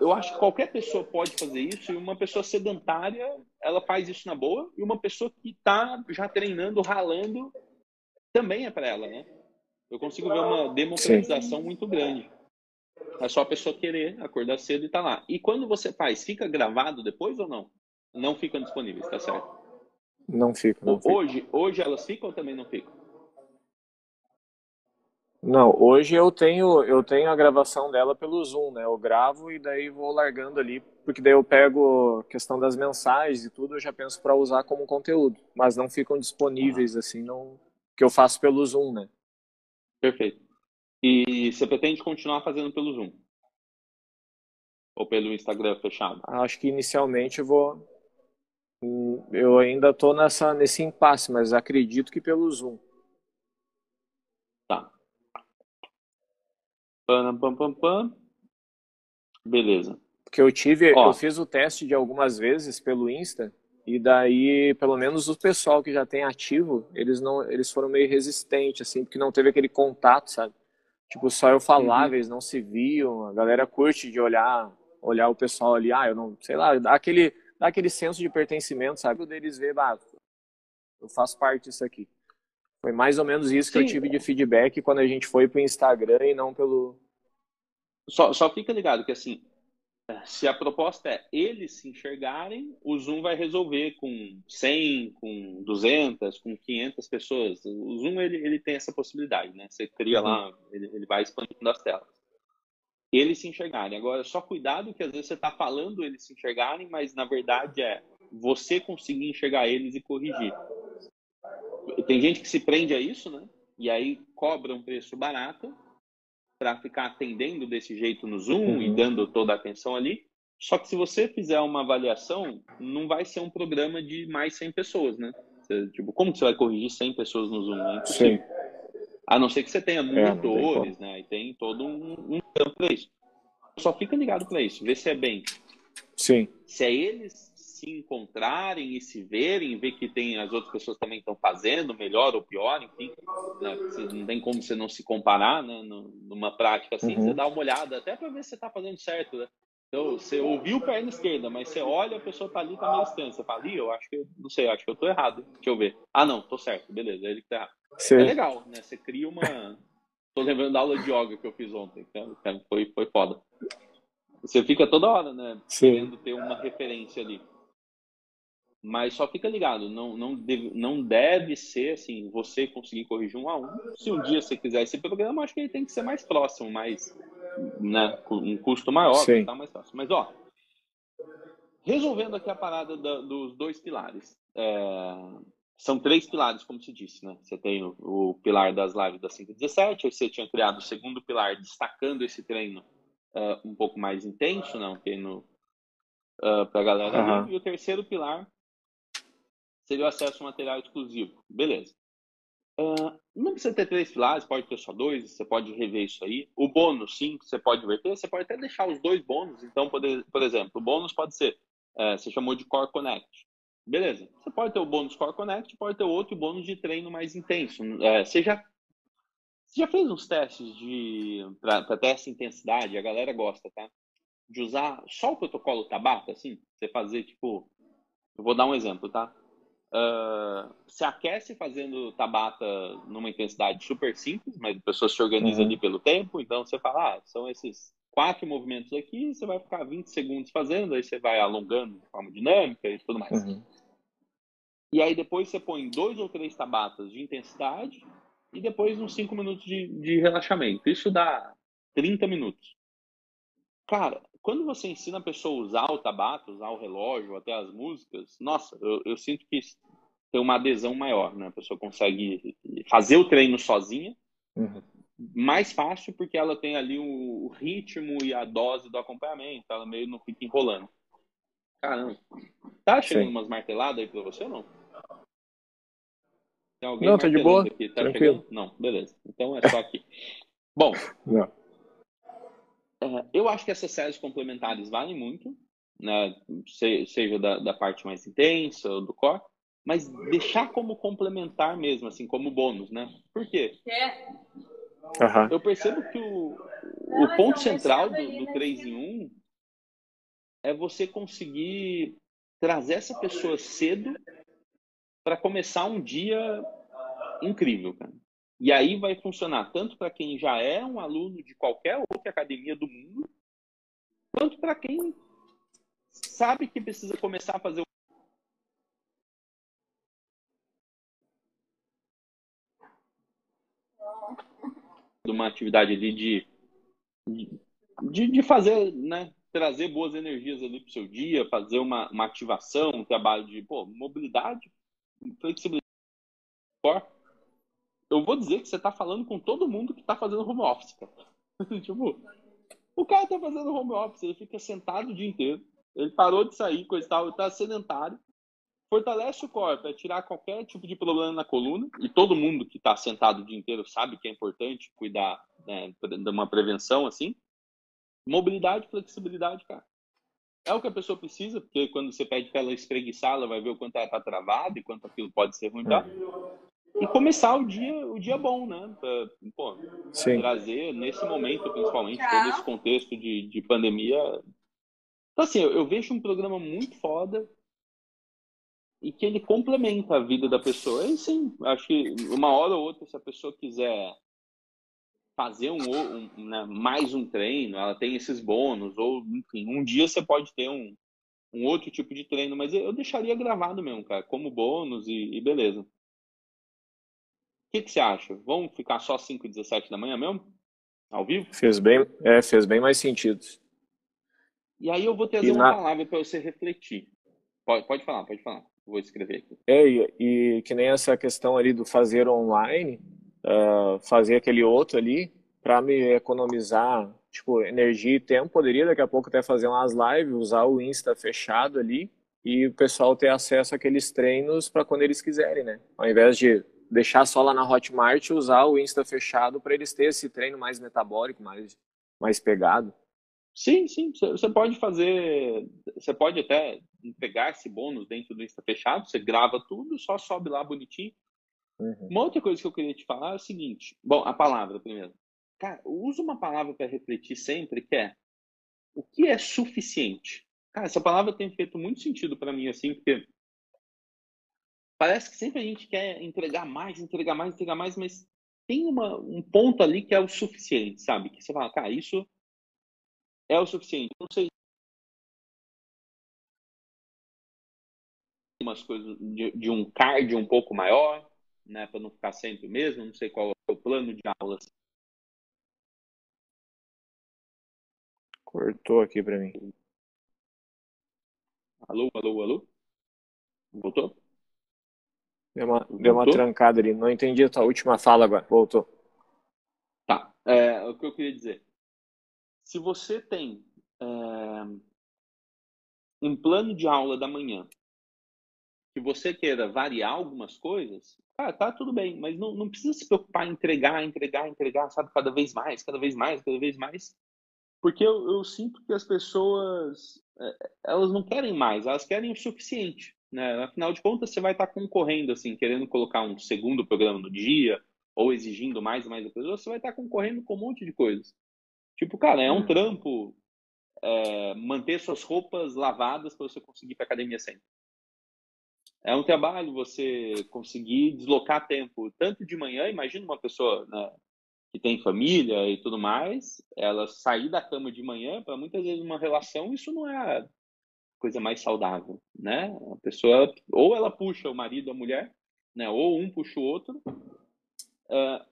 eu acho que qualquer pessoa pode fazer isso e uma pessoa sedentária ela faz isso na boa e uma pessoa que está já treinando, ralando também é para ela, né? Eu consigo ver uma democratização Sim. muito grande. É só a pessoa querer acordar cedo e tá lá. E quando você faz, fica gravado depois ou não? Não ficam disponíveis, tá certo? Não fica. Não hoje, fica. hoje elas ficam ou também não ficam? Não, hoje eu tenho eu tenho a gravação dela pelo Zoom, né? Eu gravo e daí vou largando ali, porque daí eu pego questão das mensagens e tudo, eu já penso para usar como conteúdo, mas não ficam disponíveis assim, não que eu faço pelo Zoom, né? Perfeito. E você pretende continuar fazendo pelo Zoom? Ou pelo Instagram fechado? Acho que inicialmente eu vou eu ainda tô nessa nesse impasse, mas acredito que pelo Zoom. Pam, pam, pam, pam. Beleza. Porque eu tive, Ó. eu fiz o teste de algumas vezes pelo Insta e daí, pelo menos o pessoal que já tem ativo, eles não, eles foram meio resistentes assim, porque não teve aquele contato, sabe? Tipo, só eu falava, uhum. eles não se viam, a galera curte de olhar, olhar o pessoal ali, ah, eu não, sei lá, dá aquele, dá aquele senso de pertencimento, sabe? Deles ver, ah, eu faço parte disso aqui. Foi mais ou menos isso Sim. que eu tive de feedback quando a gente foi pro Instagram e não pelo. Só, só fica ligado que assim, se a proposta é eles se enxergarem, o Zoom vai resolver com 100, com 200, com 500 pessoas. O Zoom ele, ele tem essa possibilidade, né? Você cria uhum. lá, ele, ele vai expandindo as telas. Eles se enxergarem. Agora, só cuidado que às vezes você está falando eles se enxergarem, mas na verdade é você conseguir enxergar eles e corrigir tem gente que se prende a isso, né? E aí cobra um preço barato para ficar atendendo desse jeito no Zoom uhum. e dando toda a atenção ali. Só que se você fizer uma avaliação, não vai ser um programa de mais 100 pessoas, né? Você, tipo, como que você vai corrigir 100 pessoas no Zoom? É. Sim. A não ser que você tenha é, monitores, é, né? E tem todo um, um campo para isso. Só fica ligado para isso, vê se é bem. Sim. Se é eles se encontrarem e se verem, ver que tem as outras pessoas também estão fazendo, melhor ou pior, enfim, né? não tem como você não se comparar né? numa prática assim, uhum. você dá uma olhada até para ver se você está fazendo certo, né? Então, você ouviu perna esquerda, mas você olha, a pessoa tá ali, tá meio distante. Você fala, ali, eu acho que, não sei, acho que eu tô errado. Deixa eu ver. Ah, não, tô certo, beleza, é ele que tá errado. Sim. É legal, né? Você cria uma. tô lembrando da aula de yoga que eu fiz ontem, foi, foi foda. Você fica toda hora, né? Sim. Querendo ter uma referência ali. Mas só fica ligado, não, não, deve, não deve ser assim, você conseguir corrigir um a um. Se um dia você quiser esse programa, acho que ele tem que ser mais próximo, mais, né, com um custo maior, tá mais próximo. Mas, ó, resolvendo aqui a parada da, dos dois pilares. É, são três pilares, como se disse, né? Você tem o, o pilar das lives da 517, aí você tinha criado o segundo pilar, destacando esse treino uh, um pouco mais intenso, não? Treino uh, para a galera. Uhum. E o terceiro pilar seria o acesso ao material exclusivo. Beleza. Uh, não precisa ter três pilares, pode ter só dois, você pode rever isso aí. O bônus, sim, você pode verter, você pode até deixar os dois bônus. Então, por, por exemplo, o bônus pode ser, uh, você chamou de Core Connect. Beleza, você pode ter o bônus Core Connect, pode ter outro bônus de treino mais intenso. Uh, você, já, você já fez uns testes de para de intensidade, a galera gosta, tá? De usar só o protocolo Tabata, assim, você fazer tipo, eu vou dar um exemplo, tá? Uh, se aquece fazendo tabata numa intensidade super simples, mas a pessoa se organiza uhum. ali pelo tempo, então você fala, ah, são esses quatro movimentos aqui, você vai ficar 20 segundos fazendo, aí você vai alongando de forma dinâmica e tudo mais. Uhum. E aí depois você põe dois ou três tabatas de intensidade e depois uns 5 minutos de, de relaxamento. Isso dá 30 minutos. Cara, quando você ensina a pessoa a usar o tabaco, usar o relógio, até as músicas, nossa, eu, eu sinto que tem uma adesão maior, né? A pessoa consegue fazer o treino sozinha, uhum. mais fácil porque ela tem ali o, ritmo e a dose do acompanhamento, ela meio não fica enrolando. Caramba. Tá chegando Sim. umas marteladas aí pra você ou não? Tem alguém não, tá de boa. Aqui? Tá Tranquilo. chegando? Não, beleza. Então é só aqui. Bom, é, eu acho que essas séries complementares valem muito, né? seja da, da parte mais intensa, do core, mas deixar como complementar mesmo, assim, como bônus, né? Por quê? Uhum. Eu percebo que o, o ponto central do, do 3 em 1 é você conseguir trazer essa pessoa cedo para começar um dia incrível, cara. E aí vai funcionar tanto para quem já é um aluno de qualquer outra academia do mundo, quanto para quem sabe que precisa começar a fazer uma atividade ali de, de, de fazer, né, trazer boas energias ali para o seu dia, fazer uma, uma ativação, um trabalho de pô, mobilidade, flexibilidade. Eu vou dizer que você está falando com todo mundo que está fazendo home office. Cara. tipo, o cara está fazendo home office, ele fica sentado o dia inteiro, ele parou de sair, coisa e tal, ele está sedentário. Fortalece o corpo, é tirar qualquer tipo de problema na coluna, e todo mundo que está sentado o dia inteiro sabe que é importante cuidar né, de uma prevenção assim. Mobilidade, flexibilidade, cara. É o que a pessoa precisa, porque quando você pede para ela espreguiçar, ela vai ver o quanto ela está travada e quanto aquilo pode ser ruim. Tá? E começar o dia, o dia bom, né? Pra, pô, trazer, nesse momento, principalmente, todo esse contexto de, de pandemia. Então, assim, eu, eu vejo um programa muito foda e que ele complementa a vida da pessoa. E sim, acho que uma hora ou outra, se a pessoa quiser fazer um, um né, mais um treino, ela tem esses bônus, ou enfim, um dia você pode ter um, um outro tipo de treino, mas eu deixaria gravado mesmo, cara, como bônus e, e beleza. O que, que você acha? Vamos ficar só 5 e 17 da manhã mesmo? Ao vivo? Fez bem, é, fez bem mais sentido. E aí eu vou trazer e uma na... palavra para você refletir. Pode, pode falar, pode falar. Vou escrever aqui. É, e, e que nem essa questão ali do fazer online, uh, fazer aquele outro ali para me economizar tipo energia e tempo poderia daqui a pouco até fazer umas lives usar o Insta fechado ali e o pessoal ter acesso àqueles treinos para quando eles quiserem né ao invés de deixar só lá na Hotmart usar o Insta fechado para eles terem esse treino mais metabólico mais mais pegado sim sim você pode fazer você pode até entregar esse bônus dentro do Insta fechado você grava tudo só sobe lá bonitinho Uhum. Uma outra coisa que eu queria te falar é o seguinte: bom, a palavra primeiro. Cara, usa uma palavra para refletir sempre, que é o que é suficiente. Cara, essa palavra tem feito muito sentido para mim, assim, porque parece que sempre a gente quer entregar mais, entregar mais, entregar mais, mas tem uma, um ponto ali que é o suficiente, sabe? Que você fala, cara, isso é o suficiente. Não sei umas coisas de, de um card um pouco maior, né, para não ficar sempre o mesmo. Não sei qual é o plano de aulas. Cortou aqui para mim. Alô, alô, alô? Voltou? Deu uma, Voltou? deu uma trancada ali. Não entendi a tua última fala agora. Voltou. Tá. É, o que eu queria dizer. Se você tem é, um plano de aula da manhã que você queira variar algumas coisas, ah, tá tudo bem, mas não, não precisa se preocupar em entregar, entregar, entregar, sabe, cada vez mais, cada vez mais, cada vez mais. Porque eu, eu sinto que as pessoas, é, elas não querem mais, elas querem o suficiente. Né? Afinal de contas, você vai estar concorrendo, assim, querendo colocar um segundo programa no dia, ou exigindo mais e mais da pessoa, você vai estar concorrendo com um monte de coisas. Tipo, cara, é um hum. trampo é, manter suas roupas lavadas para você conseguir ir para academia sempre. É um trabalho você conseguir deslocar tempo, tanto de manhã, imagina uma pessoa né, que tem família e tudo mais, ela sair da cama de manhã, para muitas vezes uma relação, isso não é coisa mais saudável, né? A pessoa, ou ela puxa o marido, a mulher, né, ou um puxa o outro, uh,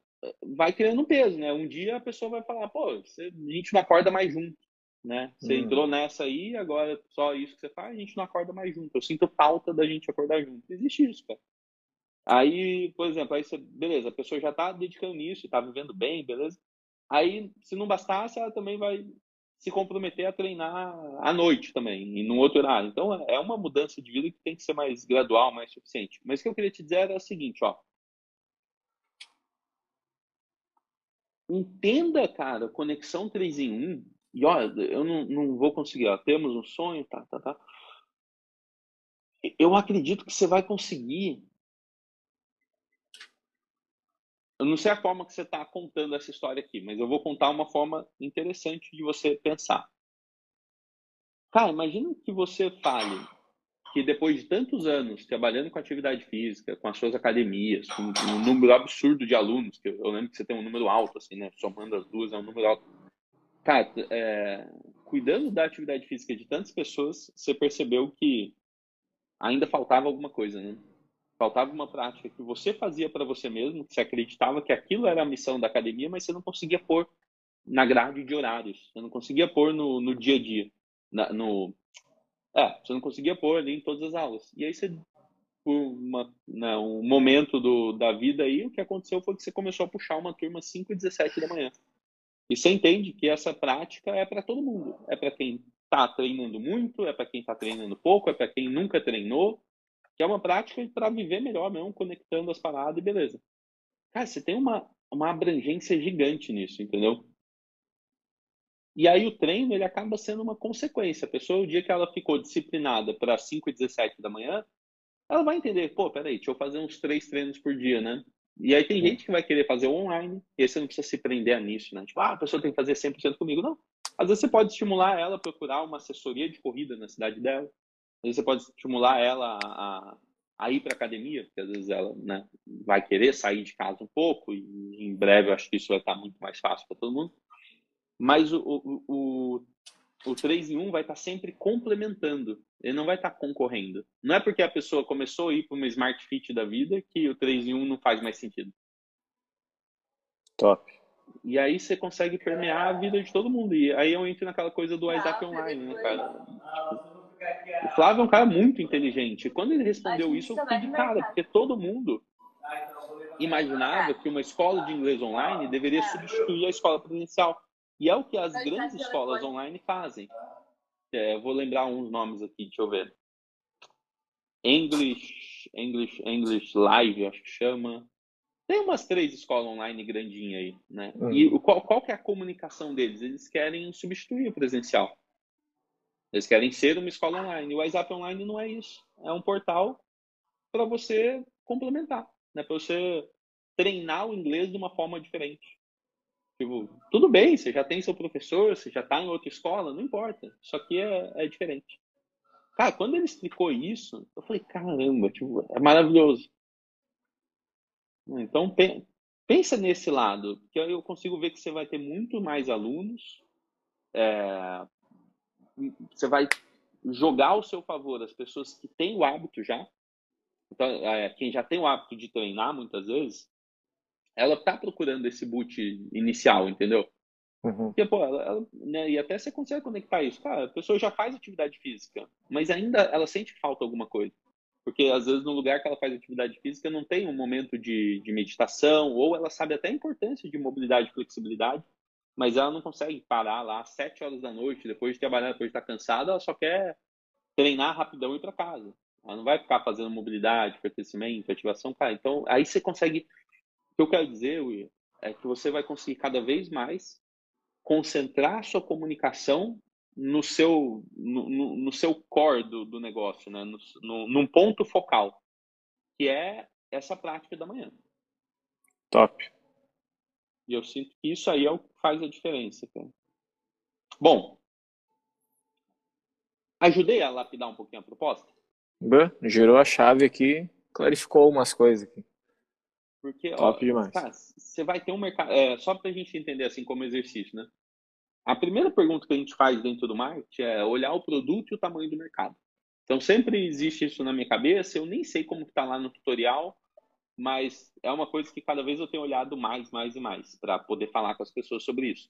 vai criando peso, né? Um dia a pessoa vai falar, pô, você, a gente não acorda mais junto, né? Você hum. entrou nessa aí, agora só isso que você faz, a gente não acorda mais junto. Eu sinto falta da gente acordar junto. Existe isso, cara. Aí, por exemplo, aí você, beleza, a pessoa já tá dedicando nisso, tá vivendo bem, beleza? Aí, se não bastasse, ela também vai se comprometer a treinar à noite também, e num outro horário. Então, é uma mudança de vida que tem que ser mais gradual, mais suficiente. Mas o que eu queria te dizer era o seguinte, ó. Entenda, cara, conexão 3 em 1. E olha, eu não, não vou conseguir, ó. Temos um sonho, tá, tá, tá. Eu acredito que você vai conseguir eu não sei a forma que você está contando essa história aqui, mas eu vou contar uma forma interessante de você pensar. Cara, imagina que você fale que depois de tantos anos trabalhando com atividade física, com as suas academias, com um número absurdo de alunos, que eu lembro que você tem um número alto, assim, né? Somando as duas é um número alto. Cara, é, cuidando da atividade física de tantas pessoas, você percebeu que ainda faltava alguma coisa, né? Faltava uma prática que você fazia para você mesmo, que você acreditava que aquilo era a missão da academia, mas você não conseguia pôr na grade de horários. Você não conseguia pôr no, no dia a dia. Na, no, é, você não conseguia pôr ali em todas as aulas. E aí você, por uma, né, um momento do, da vida aí, o que aconteceu foi que você começou a puxar uma turma 5 e 17 da manhã. E você entende que essa prática é para todo mundo. É para quem está treinando muito, é para quem está treinando pouco, é para quem nunca treinou, que é uma prática para viver melhor mesmo, conectando as paradas e beleza. Cara, você tem uma, uma abrangência gigante nisso, entendeu? E aí o treino, ele acaba sendo uma consequência. A pessoa, o dia que ela ficou disciplinada para 5 e 17 da manhã, ela vai entender, pô, peraí, deixa eu fazer uns três treinos por dia, né? E aí tem gente que vai querer fazer online, e aí você não precisa se prender nisso, né? Tipo, ah, a pessoa tem que fazer 100% comigo. Não. Às vezes você pode estimular ela a procurar uma assessoria de corrida na cidade dela vezes você pode estimular ela a, a ir para academia, porque às vezes ela né, vai querer sair de casa um pouco, e em breve eu acho que isso vai estar muito mais fácil para todo mundo. Mas o, o, o, o 3 em 1 vai estar sempre complementando, ele não vai estar concorrendo. Não é porque a pessoa começou a ir para uma Smart Fit da vida que o 3 em 1 não faz mais sentido. Top. E aí você consegue permear a vida de todo mundo. E aí eu entro naquela coisa do WhatsApp online, né, cara? Tipo, o Flávio é um cara muito inteligente. Quando ele respondeu isso, eu fiquei de cara, porque todo mundo imaginava que uma escola de inglês online deveria substituir a escola presencial. E é o que as grandes escolas online fazem. É, eu vou lembrar uns nomes aqui, deixa eu ver. English, English, English Live, acho que chama. Tem umas três escolas online grandinhas aí, né? Uhum. E qual, qual que é a comunicação deles? Eles querem substituir o presencial. Eles querem ser uma escola online. O WhatsApp Online não é isso. É um portal para você complementar, né? para você treinar o inglês de uma forma diferente. Tipo, tudo bem, você já tem seu professor, você já está em outra escola, não importa. Só que é, é diferente. Cara, quando ele explicou isso, eu falei, caramba, tipo, é maravilhoso. Então, pensa nesse lado, que eu consigo ver que você vai ter muito mais alunos, é, você vai jogar ao seu favor as pessoas que têm o hábito já. Então, é, quem já tem o hábito de treinar, muitas vezes, ela está procurando esse boot inicial, entendeu? Uhum. Porque, pô, ela, ela, né, e até você consegue conectar isso. Cara, a pessoa já faz atividade física, mas ainda ela sente que falta alguma coisa. Porque, às vezes, no lugar que ela faz atividade física, não tem um momento de, de meditação, ou ela sabe até a importância de mobilidade e flexibilidade, mas ela não consegue parar lá às sete horas da noite, depois de trabalhar, depois de estar cansada, ela só quer treinar rapidão e ir para casa. Ela não vai ficar fazendo mobilidade, pertencimento, ativação, cara. Então, aí você consegue. O que eu quero dizer, Will, é que você vai conseguir cada vez mais concentrar sua comunicação no seu, no, no, no seu core do, do negócio, né? No, no, num ponto focal, que é essa prática da manhã. Top. E eu sinto que isso aí é o que faz a diferença, cara. Bom, ajudei a lapidar um pouquinho a proposta? Bem, girou a chave aqui, clarificou umas coisas aqui. Porque, Top ó, demais. Cara, você vai ter um mercado. É, só para a gente entender assim como exercício, né? A primeira pergunta que a gente faz dentro do marketing é olhar o produto e o tamanho do mercado. Então sempre existe isso na minha cabeça, eu nem sei como está lá no tutorial, mas é uma coisa que cada vez eu tenho olhado mais, mais e mais para poder falar com as pessoas sobre isso.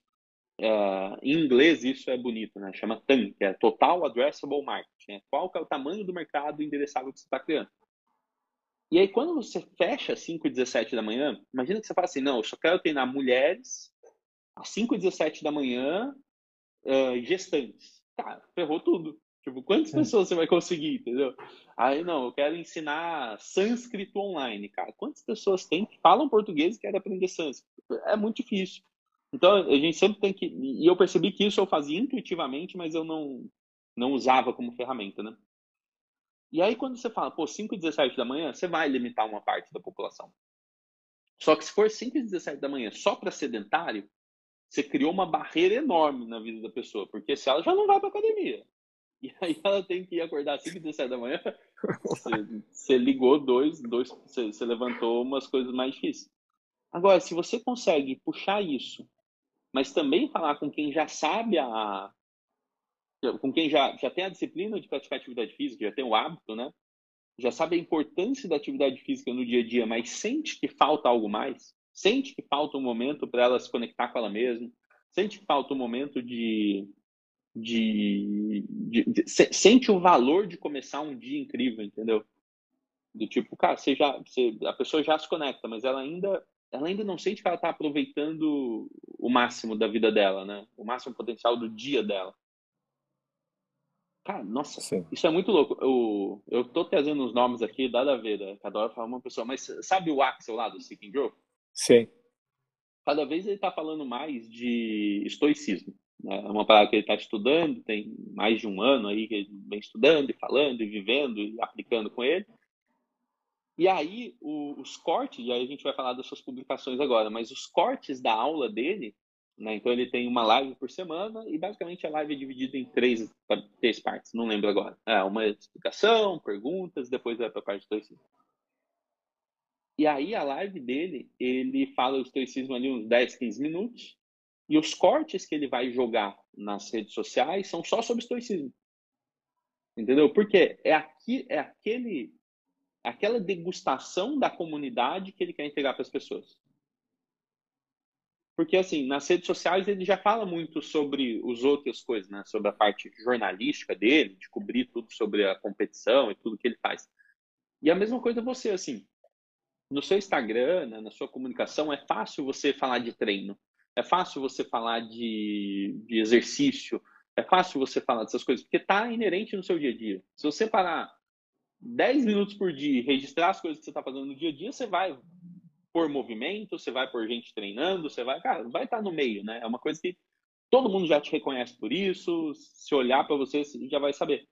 É, em inglês isso é bonito, né? Chama TAM, que é Total Addressable Market. Né? Qual é o tamanho do mercado endereçável que você está criando? E aí, quando você fecha às 5 e 17 da manhã, imagina que você fala assim, não, eu só quero treinar mulheres às 5 e 17 da manhã, uh, gestantes. Cara, ferrou tudo. Tipo, quantas pessoas você vai conseguir, entendeu? Aí, não, eu quero ensinar sânscrito online, cara. Quantas pessoas tem que falam português e querem aprender sânscrito? É muito difícil. Então, a gente sempre tem que... E eu percebi que isso eu fazia intuitivamente, mas eu não, não usava como ferramenta, né? E aí, quando você fala, pô, 5 e 17 da manhã, você vai limitar uma parte da população. Só que se for 5 e 17 da manhã só para sedentário, você criou uma barreira enorme na vida da pessoa, porque se ela já não vai para academia, e aí ela tem que acordar às 5 e 17 da manhã, você, você ligou dois, dois você, você levantou umas coisas mais difíceis. Agora, se você consegue puxar isso, mas também falar com quem já sabe a, com quem já, já tem a disciplina de praticar atividade física, já tem o hábito, né? Já sabe a importância da atividade física no dia a dia, mas sente que falta algo mais, sente que falta um momento para ela se conectar com ela mesma, sente que falta um momento de, de, de, de, sente o valor de começar um dia incrível, entendeu? Do tipo, cara, você já, você, a pessoa já se conecta, mas ela ainda, ela ainda não sente que ela está aproveitando o máximo da vida dela, né? O máximo potencial do dia dela. Cara, nossa, Sim. isso é muito louco. Eu, eu tô trazendo os nomes aqui, dada a ver, né? cada hora fala uma pessoa, mas sabe o Axel lá do Seeking Growth? Sim. Cada vez ele tá falando mais de estoicismo. É uma parada que ele está estudando, tem mais de um ano aí que ele vem estudando e falando e vivendo e aplicando com ele. E aí, o, os cortes, e aí a gente vai falar das suas publicações agora, mas os cortes da aula dele né? Então ele tem uma live por semana e basicamente a live é dividida em três, três partes, não lembro agora. É, uma explicação, perguntas, depois vai para a parte do estoicismo. E aí a live dele, ele fala o estoicismo ali uns 10, 15 minutos, e os cortes que ele vai jogar nas redes sociais são só sobre estoicismo. Entendeu? Porque é, aqui, é aquele, aquela degustação da comunidade que ele quer entregar para as pessoas. Porque, assim, nas redes sociais ele já fala muito sobre as outras coisas, né? Sobre a parte jornalística dele, de cobrir tudo sobre a competição e tudo que ele faz. E a mesma coisa você, assim, no seu Instagram, né, na sua comunicação, é fácil você falar de treino, é fácil você falar de, de exercício, é fácil você falar dessas coisas, porque está inerente no seu dia a dia. Se você parar 10 minutos por dia e registrar as coisas que você está fazendo no dia a dia, você vai por movimento, você vai por gente treinando, você vai, cara, vai estar no meio, né? É uma coisa que todo mundo já te reconhece por isso, se olhar para você, você já vai saber.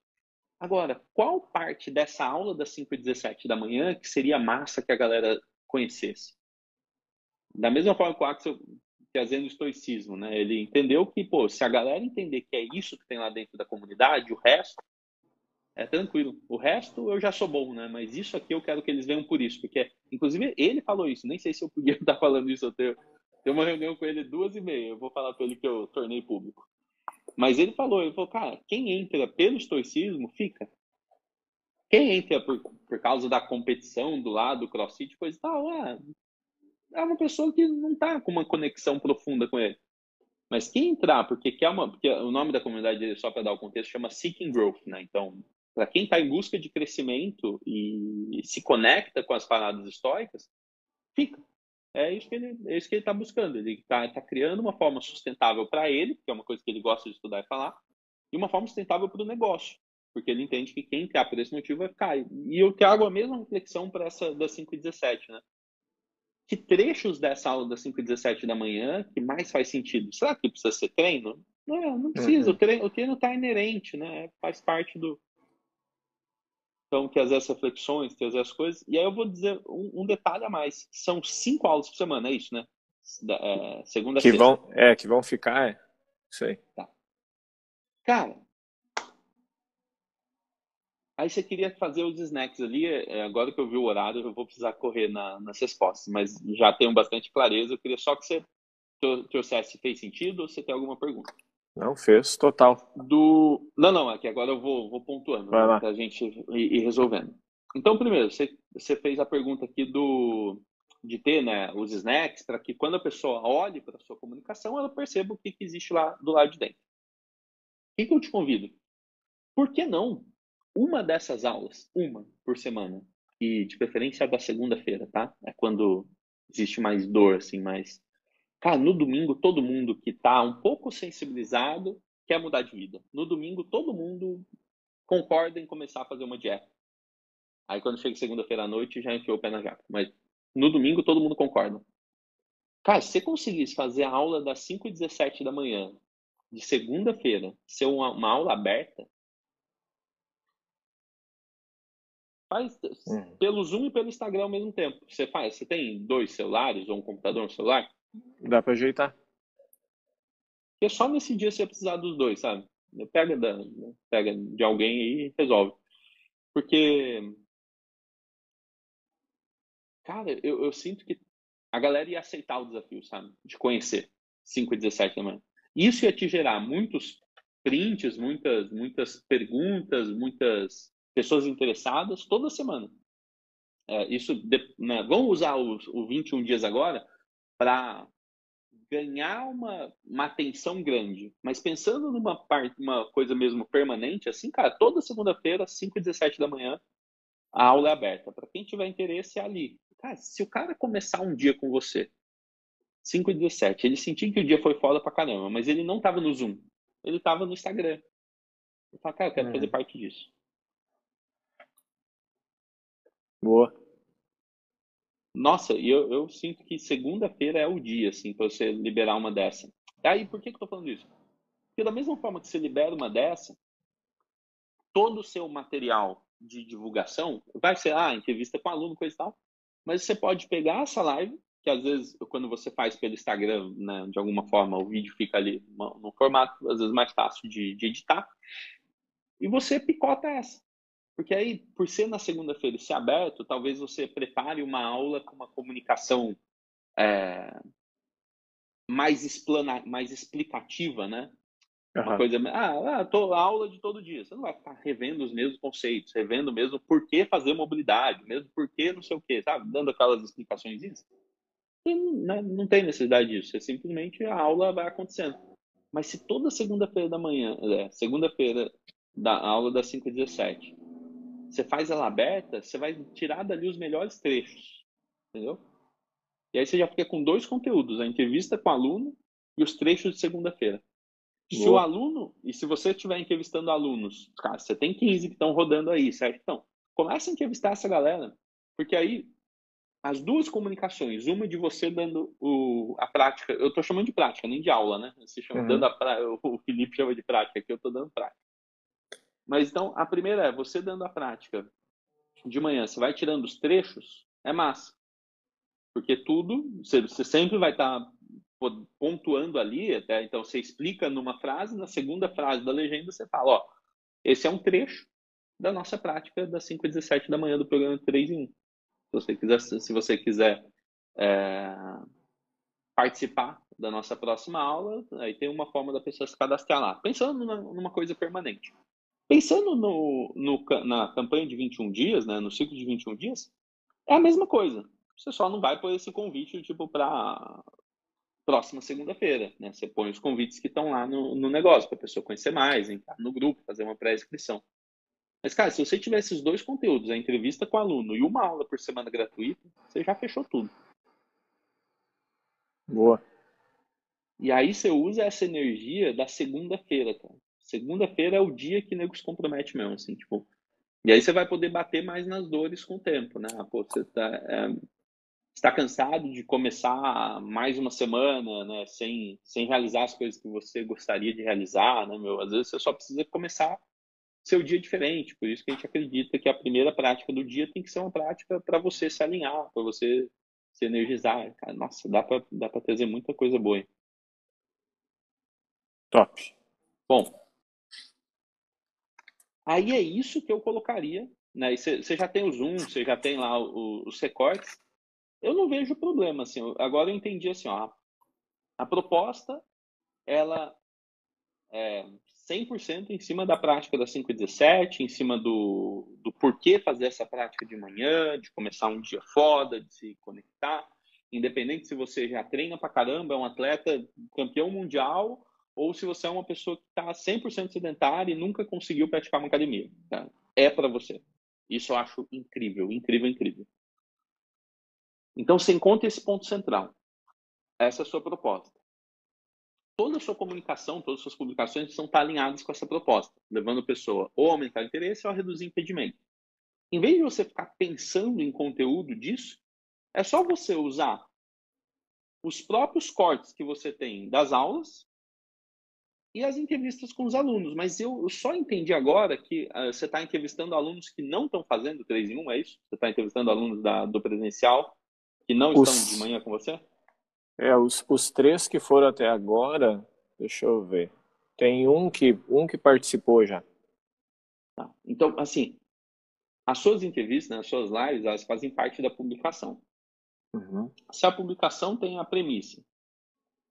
Agora, qual parte dessa aula das 5 e 17 da manhã que seria massa que a galera conhecesse? Da mesma forma que o Axel trazendo estoicismo, né? Ele entendeu que, pô, se a galera entender que é isso que tem lá dentro da comunidade, o resto é tranquilo. O resto eu já sou bom, né? Mas isso aqui eu quero que eles venham por isso, porque, inclusive, ele falou isso. Nem sei se eu podia estar falando isso. Eu tenho, tenho uma reunião com ele duas e meia. Eu vou falar para ele que eu tornei público. Mas ele falou, ele falou, cara, quem entra pelo estoicismo fica. Quem entra por, por causa da competição do lado do CrossFit, coisa e tal, é, é uma pessoa que não tá com uma conexão profunda com ele. Mas quem entrar, porque quer uma, porque o nome da comunidade, só para dar o contexto, chama Seeking Growth, né? Então, para quem está em busca de crescimento e se conecta com as paradas históricas, fica. É isso que ele é isso que ele está buscando. Ele está tá criando uma forma sustentável para ele, que é uma coisa que ele gosta de estudar e falar, e uma forma sustentável para o negócio, porque ele entende que quem entrar por esse motivo vai ficar. E eu trago a mesma reflexão para essa das 5 e 17, né? Que trechos dessa aula das 5 e 17 da manhã que mais faz sentido? Será que precisa ser treino? Não, não precisa. Uhum. O treino está inerente, né? Faz parte do, então, trazer as reflexões, trazer as coisas. E aí eu vou dizer um, um detalhe a mais. São cinco aulas por semana, é isso, né? É, segunda que vão É, que vão ficar, é. Isso aí. Tá. Cara, aí você queria fazer os snacks ali. É, agora que eu vi o horário, eu vou precisar correr na, nas respostas. Mas já tenho bastante clareza. Eu queria só que você trouxesse se fez sentido ou se tem alguma pergunta. Não, fez total. Do... Não, não, aqui agora eu vou, vou pontuando né, para a gente ir, ir, resolvendo. Então, primeiro, você, você fez a pergunta aqui do de ter né, os snacks para que quando a pessoa olhe para a sua comunicação, ela perceba o que, que existe lá do lado de dentro. O que, que eu te convido? Por que não uma dessas aulas, uma por semana, e de preferência da segunda-feira, tá? É quando existe mais dor, assim, mais. Cara, no domingo todo mundo que tá um pouco sensibilizado quer mudar de vida. No domingo todo mundo concorda em começar a fazer uma dieta. Aí quando chega segunda-feira à noite já enfiou o pé na jaca. Mas no domingo todo mundo concorda. Cara, se você conseguisse fazer a aula das 5 e 17 da manhã, de segunda-feira, ser uma, uma aula aberta, Faz uhum. pelo Zoom e pelo Instagram ao mesmo tempo. Você faz, você tem dois celulares ou um computador no celular? Dá para ajeitar. Porque só nesse dia você ia precisar dos dois, sabe? Pega, da, pega de alguém e resolve. Porque, cara, eu, eu sinto que a galera ia aceitar o desafio, sabe? De conhecer 5 e 17 da manhã. Isso ia te gerar muitos prints, muitas, muitas perguntas, muitas pessoas interessadas toda semana. É, isso, né, vamos usar os, os 21 dias agora para ganhar uma, uma atenção grande. Mas pensando numa parte, uma coisa mesmo permanente, assim, cara, toda segunda-feira, 5 e 17 da manhã, a aula é aberta. Para quem tiver interesse, é ali. Cara, se o cara começar um dia com você, 5 e 17, ele sentiu que o dia foi foda pra caramba, mas ele não tava no Zoom, ele tava no Instagram. Ele fala, cara, eu quero é. fazer parte disso. Boa. Nossa, e eu, eu sinto que segunda-feira é o dia, assim, para você liberar uma dessa. Aí, por que, que eu tô falando isso? Porque da mesma forma que você libera uma dessa, todo o seu material de divulgação vai ser, ah, entrevista com aluno, coisa e tal, mas você pode pegar essa live, que às vezes, quando você faz pelo Instagram, né, de alguma forma, o vídeo fica ali no formato, às vezes mais fácil de, de editar, e você picota essa. Porque aí, por ser na segunda-feira e ser aberto, talvez você prepare uma aula com uma comunicação é, mais, explana, mais explicativa, né? Uhum. Uma coisa, ah, ah tô, a aula de todo dia. Você não vai ficar revendo os mesmos conceitos, revendo mesmo por que fazer mobilidade, mesmo por que não sei o quê, sabe? Dando aquelas explicações. Não, não tem necessidade disso. É simplesmente a aula vai acontecendo. Mas se toda segunda-feira da manhã, é, segunda-feira da aula das 5 h 17, você faz ela aberta, você vai tirar dali os melhores trechos, entendeu? E aí você já fica com dois conteúdos, a entrevista com o aluno e os trechos de segunda-feira. Se o aluno, e se você estiver entrevistando alunos, cara, você tem 15 que estão rodando aí, certo? Então, comece a entrevistar essa galera, porque aí as duas comunicações, uma de você dando o, a prática, eu estou chamando de prática, nem de aula, né? Você chama, uhum. dando a, o Felipe chama de prática, aqui eu estou dando prática. Mas então, a primeira é você dando a prática de manhã, você vai tirando os trechos, é massa. Porque tudo, você, você sempre vai estar tá pontuando ali, até, então você explica numa frase, na segunda frase da legenda você fala, ó, esse é um trecho da nossa prática das 5 e 17 da manhã do programa 3 em 1. Se você quiser, se você quiser é, participar da nossa próxima aula, aí tem uma forma da pessoa se cadastrar lá. Pensando numa, numa coisa permanente. Pensando no, no, na campanha de 21 dias, né, no ciclo de 21 dias, é a mesma coisa. Você só não vai pôr esse convite tipo para próxima segunda-feira, né? Você põe os convites que estão lá no, no negócio para a pessoa conhecer mais, entrar no grupo, fazer uma pré-inscrição. Mas, cara, se você tiver esses dois conteúdos, a entrevista com o aluno e uma aula por semana gratuita, você já fechou tudo. Boa. E aí você usa essa energia da segunda-feira, cara. Segunda-feira é o dia que o nego se compromete mesmo, assim, tipo. E aí você vai poder bater mais nas dores com o tempo, né? Pô, você tá, é, está cansado de começar mais uma semana, né? Sem, sem realizar as coisas que você gostaria de realizar, né, meu? Às vezes você só precisa começar seu dia diferente. Por isso que a gente acredita que a primeira prática do dia tem que ser uma prática para você se alinhar, para você se energizar. Cara, nossa, dá para dá para trazer muita coisa boa. Top. Bom, Aí é isso que eu colocaria, né? Você já tem o Zoom, você já tem lá os recortes. Eu não vejo problema, assim. Agora eu entendi assim, ó. A proposta, ela é, 100% em cima da prática da 517, em cima do, do porquê fazer essa prática de manhã, de começar um dia foda, de se conectar. Independente se você já treina pra caramba, é um atleta campeão mundial, ou se você é uma pessoa que está 100% sedentária e nunca conseguiu praticar uma academia. Tá? É para você. Isso eu acho incrível, incrível, incrível. Então, você encontra esse ponto central. Essa é a sua proposta toda a sua comunicação, todas as suas publicações precisam estar alinhadas com essa proposta, levando a pessoa ou a aumentar interesse ou a reduzir impedimento. Em vez de você ficar pensando em conteúdo disso, é só você usar os próprios cortes que você tem das aulas e as entrevistas com os alunos. Mas eu, só entendi agora que uh, você está entrevistando alunos que não estão fazendo 3 em 1, é isso? Você está entrevistando alunos da, do presencial que não os... estão de manhã com você? É, os, os três que foram até agora, deixa eu ver. Tem um que, um que participou já. Tá. Então, assim, as suas entrevistas, né, as suas lives, elas fazem parte da publicação. Uhum. Se a publicação tem a premissa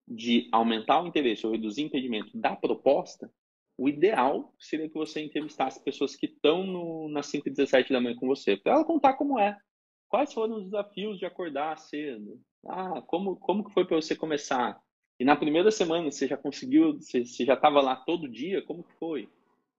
de aumentar o interesse ou reduzir o impedimento da proposta, o ideal seria que você entrevistasse pessoas que estão nas 5 e 17 da manhã com você, para ela contar como é. Quais foram os desafios de acordar cedo? Ah, como, como que foi para você começar? E na primeira semana você já conseguiu, você, você já estava lá todo dia? Como que foi?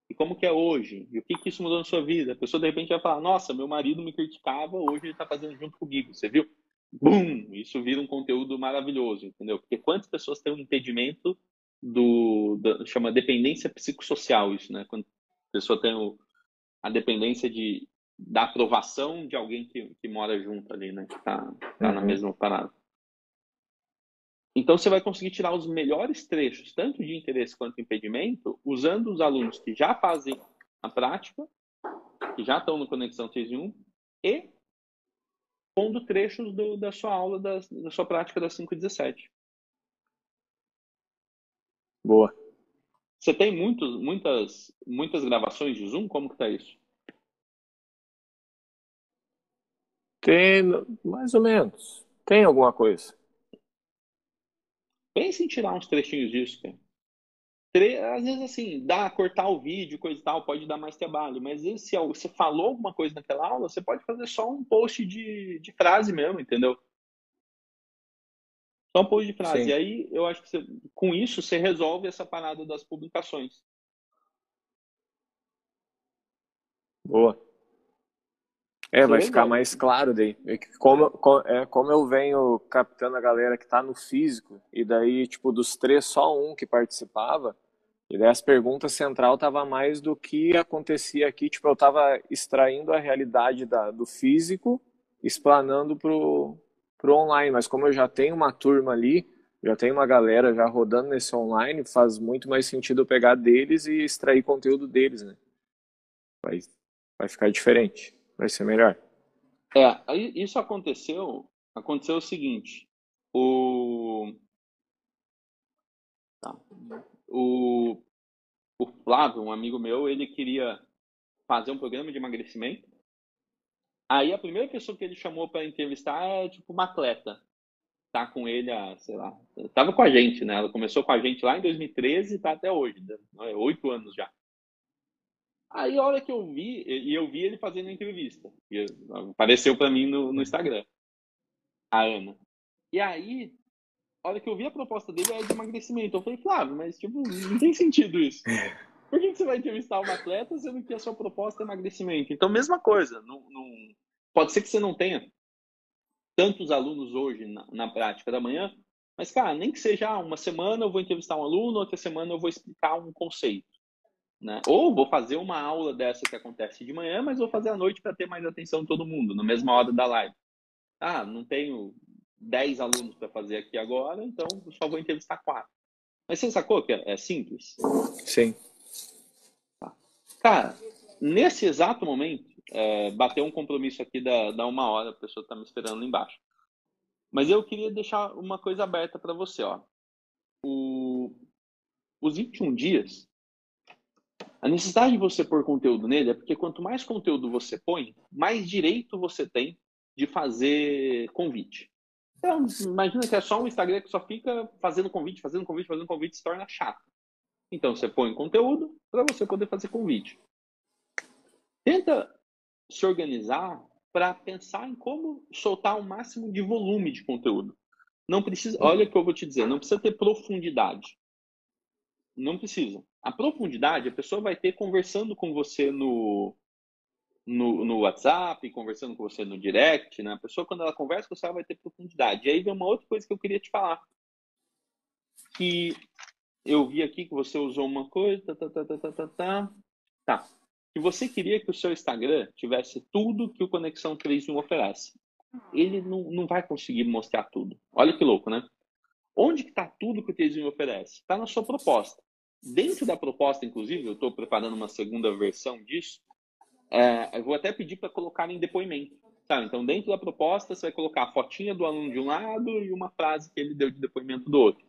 E como que é hoje? E o que, que isso mudou na sua vida? A pessoa de repente vai falar, nossa, meu marido me criticava, hoje ele está fazendo junto comigo, você viu? Bum! Isso vira um conteúdo maravilhoso, entendeu? Porque quantas pessoas têm um impedimento do, da, chama dependência psicossocial isso, né? Quando a pessoa tem o, a dependência de, da aprovação de alguém que, que mora junto ali, né? Que tá, tá uhum. na mesma parada. Então você vai conseguir tirar os melhores trechos, tanto de interesse quanto impedimento, usando os alunos que já fazem a prática, que já estão no Conexão 3 em 1, e pondo trechos do, da sua aula, da, da sua prática da 5 e 17. Boa. Você tem muitos, muitas, muitas gravações de Zoom? Como que tá isso? Tem, mais ou menos. Tem alguma coisa. Pense em tirar uns trechinhos disso, cara. Às vezes, assim, dá, cortar o vídeo, coisa e tal, pode dar mais trabalho, mas às vezes, se você falou alguma coisa naquela aula, você pode fazer só um post de, de frase mesmo, entendeu? Só um post de frase. Sim. E aí, eu acho que você, com isso, você resolve essa parada das publicações. Boa. É, vai ficar mais claro daí. É como, é, como eu venho captando a galera que tá no físico, e daí, tipo, dos três, só um que participava, e daí as perguntas central tava mais do que acontecia aqui, tipo, eu tava extraindo a realidade da, do físico, explanando pro, pro online, mas como eu já tenho uma turma ali, já tenho uma galera já rodando nesse online, faz muito mais sentido eu pegar deles e extrair conteúdo deles, né? Vai, vai ficar diferente vai ser melhor. É, isso aconteceu. Aconteceu o seguinte: o. Tá. O, o Flávio, um amigo meu, ele queria fazer um programa de emagrecimento. Aí a primeira pessoa que ele chamou para entrevistar é tipo uma atleta. Tá com ele há, sei lá, tava com a gente, né? Ela começou com a gente lá em 2013 e tá até hoje, né? oito anos já. Aí a hora que eu vi, e eu vi ele fazendo entrevista, e apareceu para mim no, no Instagram, a Ana. E aí, a hora que eu vi a proposta dele era de emagrecimento, eu falei, Flávio, mas tipo, não tem sentido isso. Por que você vai entrevistar um atleta sendo que a sua proposta é emagrecimento? Então, mesma coisa, não, não... pode ser que você não tenha tantos alunos hoje na, na prática da manhã, mas, cara, nem que seja uma semana eu vou entrevistar um aluno, outra semana eu vou explicar um conceito. Né? Ou vou fazer uma aula dessa que acontece de manhã, mas vou fazer à noite para ter mais atenção de todo mundo, na mesma hora da live. Ah, não tenho 10 alunos para fazer aqui agora, então só vou entrevistar quatro. Mas você sacou que é, é simples? Sim. Tá. Cara, nesse exato momento, é, bateu um compromisso aqui da, da uma hora, a pessoa está me esperando lá embaixo. Mas eu queria deixar uma coisa aberta para você. Ó. O, os 21 dias a necessidade de você pôr conteúdo nele é porque quanto mais conteúdo você põe, mais direito você tem de fazer convite. Então, imagina que é só um Instagram que só fica fazendo convite, fazendo convite, fazendo convite, se torna chato. Então você põe conteúdo para você poder fazer convite. Tenta se organizar para pensar em como soltar o máximo de volume de conteúdo. Não precisa, olha o que eu vou te dizer, não precisa ter profundidade. Não precisa. A profundidade a pessoa vai ter conversando com você no, no, no WhatsApp, conversando com você no direct, né? A pessoa, quando ela conversa com você, ela vai ter profundidade. E aí vem uma outra coisa que eu queria te falar. Que eu vi aqui que você usou uma coisa, tá, tá, tá, tá, tá, tá, tá. tá. Que você queria que o seu Instagram tivesse tudo que o Conexão 3 oferece. Ele não, não vai conseguir mostrar tudo. Olha que louco, né? Onde que está tudo que o 3 oferece? Está na sua proposta. Dentro da proposta, inclusive, eu estou preparando uma segunda versão disso, é, eu vou até pedir para colocar em depoimento. Tá? Então, dentro da proposta, você vai colocar a fotinha do aluno de um lado e uma frase que ele deu de depoimento do outro.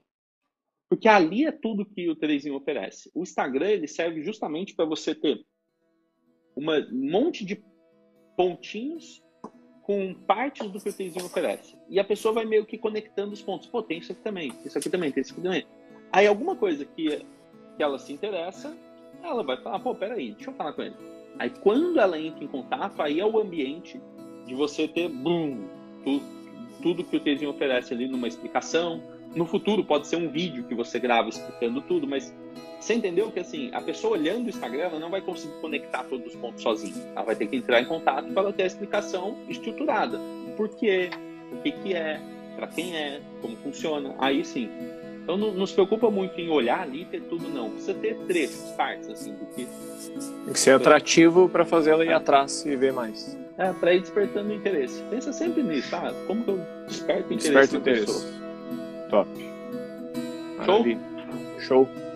Porque ali é tudo que o Terezinho oferece. O Instagram ele serve justamente para você ter um monte de pontinhos com partes do que o Terezinho oferece. E a pessoa vai meio que conectando os pontos. Pô, tem isso aqui também, isso aqui também, tem isso aqui também. Aí alguma coisa que, que ela se interessa, ela vai falar, pô, peraí, deixa eu falar com ele. Aí quando ela entra em contato, aí é o ambiente de você ter, boom, tudo, tudo que o Terezinho oferece ali numa explicação, no futuro pode ser um vídeo que você grava explicando tudo, mas você entendeu que assim, a pessoa olhando o Instagram ela não vai conseguir conectar todos os pontos sozinha. Ela vai ter que entrar em contato para ela ter a explicação estruturada. Por quê? O que, que é? Para quem é? Como funciona? Aí sim. Então não, não, se preocupa muito em olhar ali e ter tudo, não. Precisa ter trechos, partes, assim, do que. Tem que ser atrativo para fazer ela ir é. atrás e ver mais. É, para ir despertando interesse. Pensa sempre nisso, tá? Como que eu desperto interesse Desperto interesse. Pessoa? Top. Maravilha. Show? Show.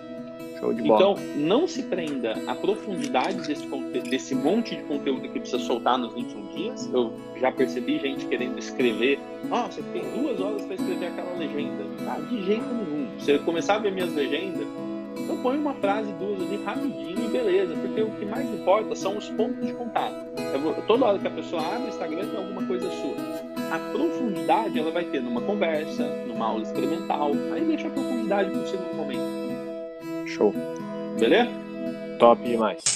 Show de bola. Então, não se prenda à profundidade desse, desse monte de conteúdo que precisa soltar nos 21 dias. Eu já percebi gente querendo escrever. Ah, você tem duas horas para escrever aquela legenda. Ah, de jeito nenhum. Você começar a ver minhas legendas, então põe uma frase, duas ali rapidinho e beleza, porque o que mais importa são os pontos de contato. Vou, toda hora que a pessoa abre o Instagram tem alguma coisa sua. A profundidade ela vai ter numa conversa, numa aula experimental, aí deixa a profundidade para o segundo momento. Show. Beleza? Top demais.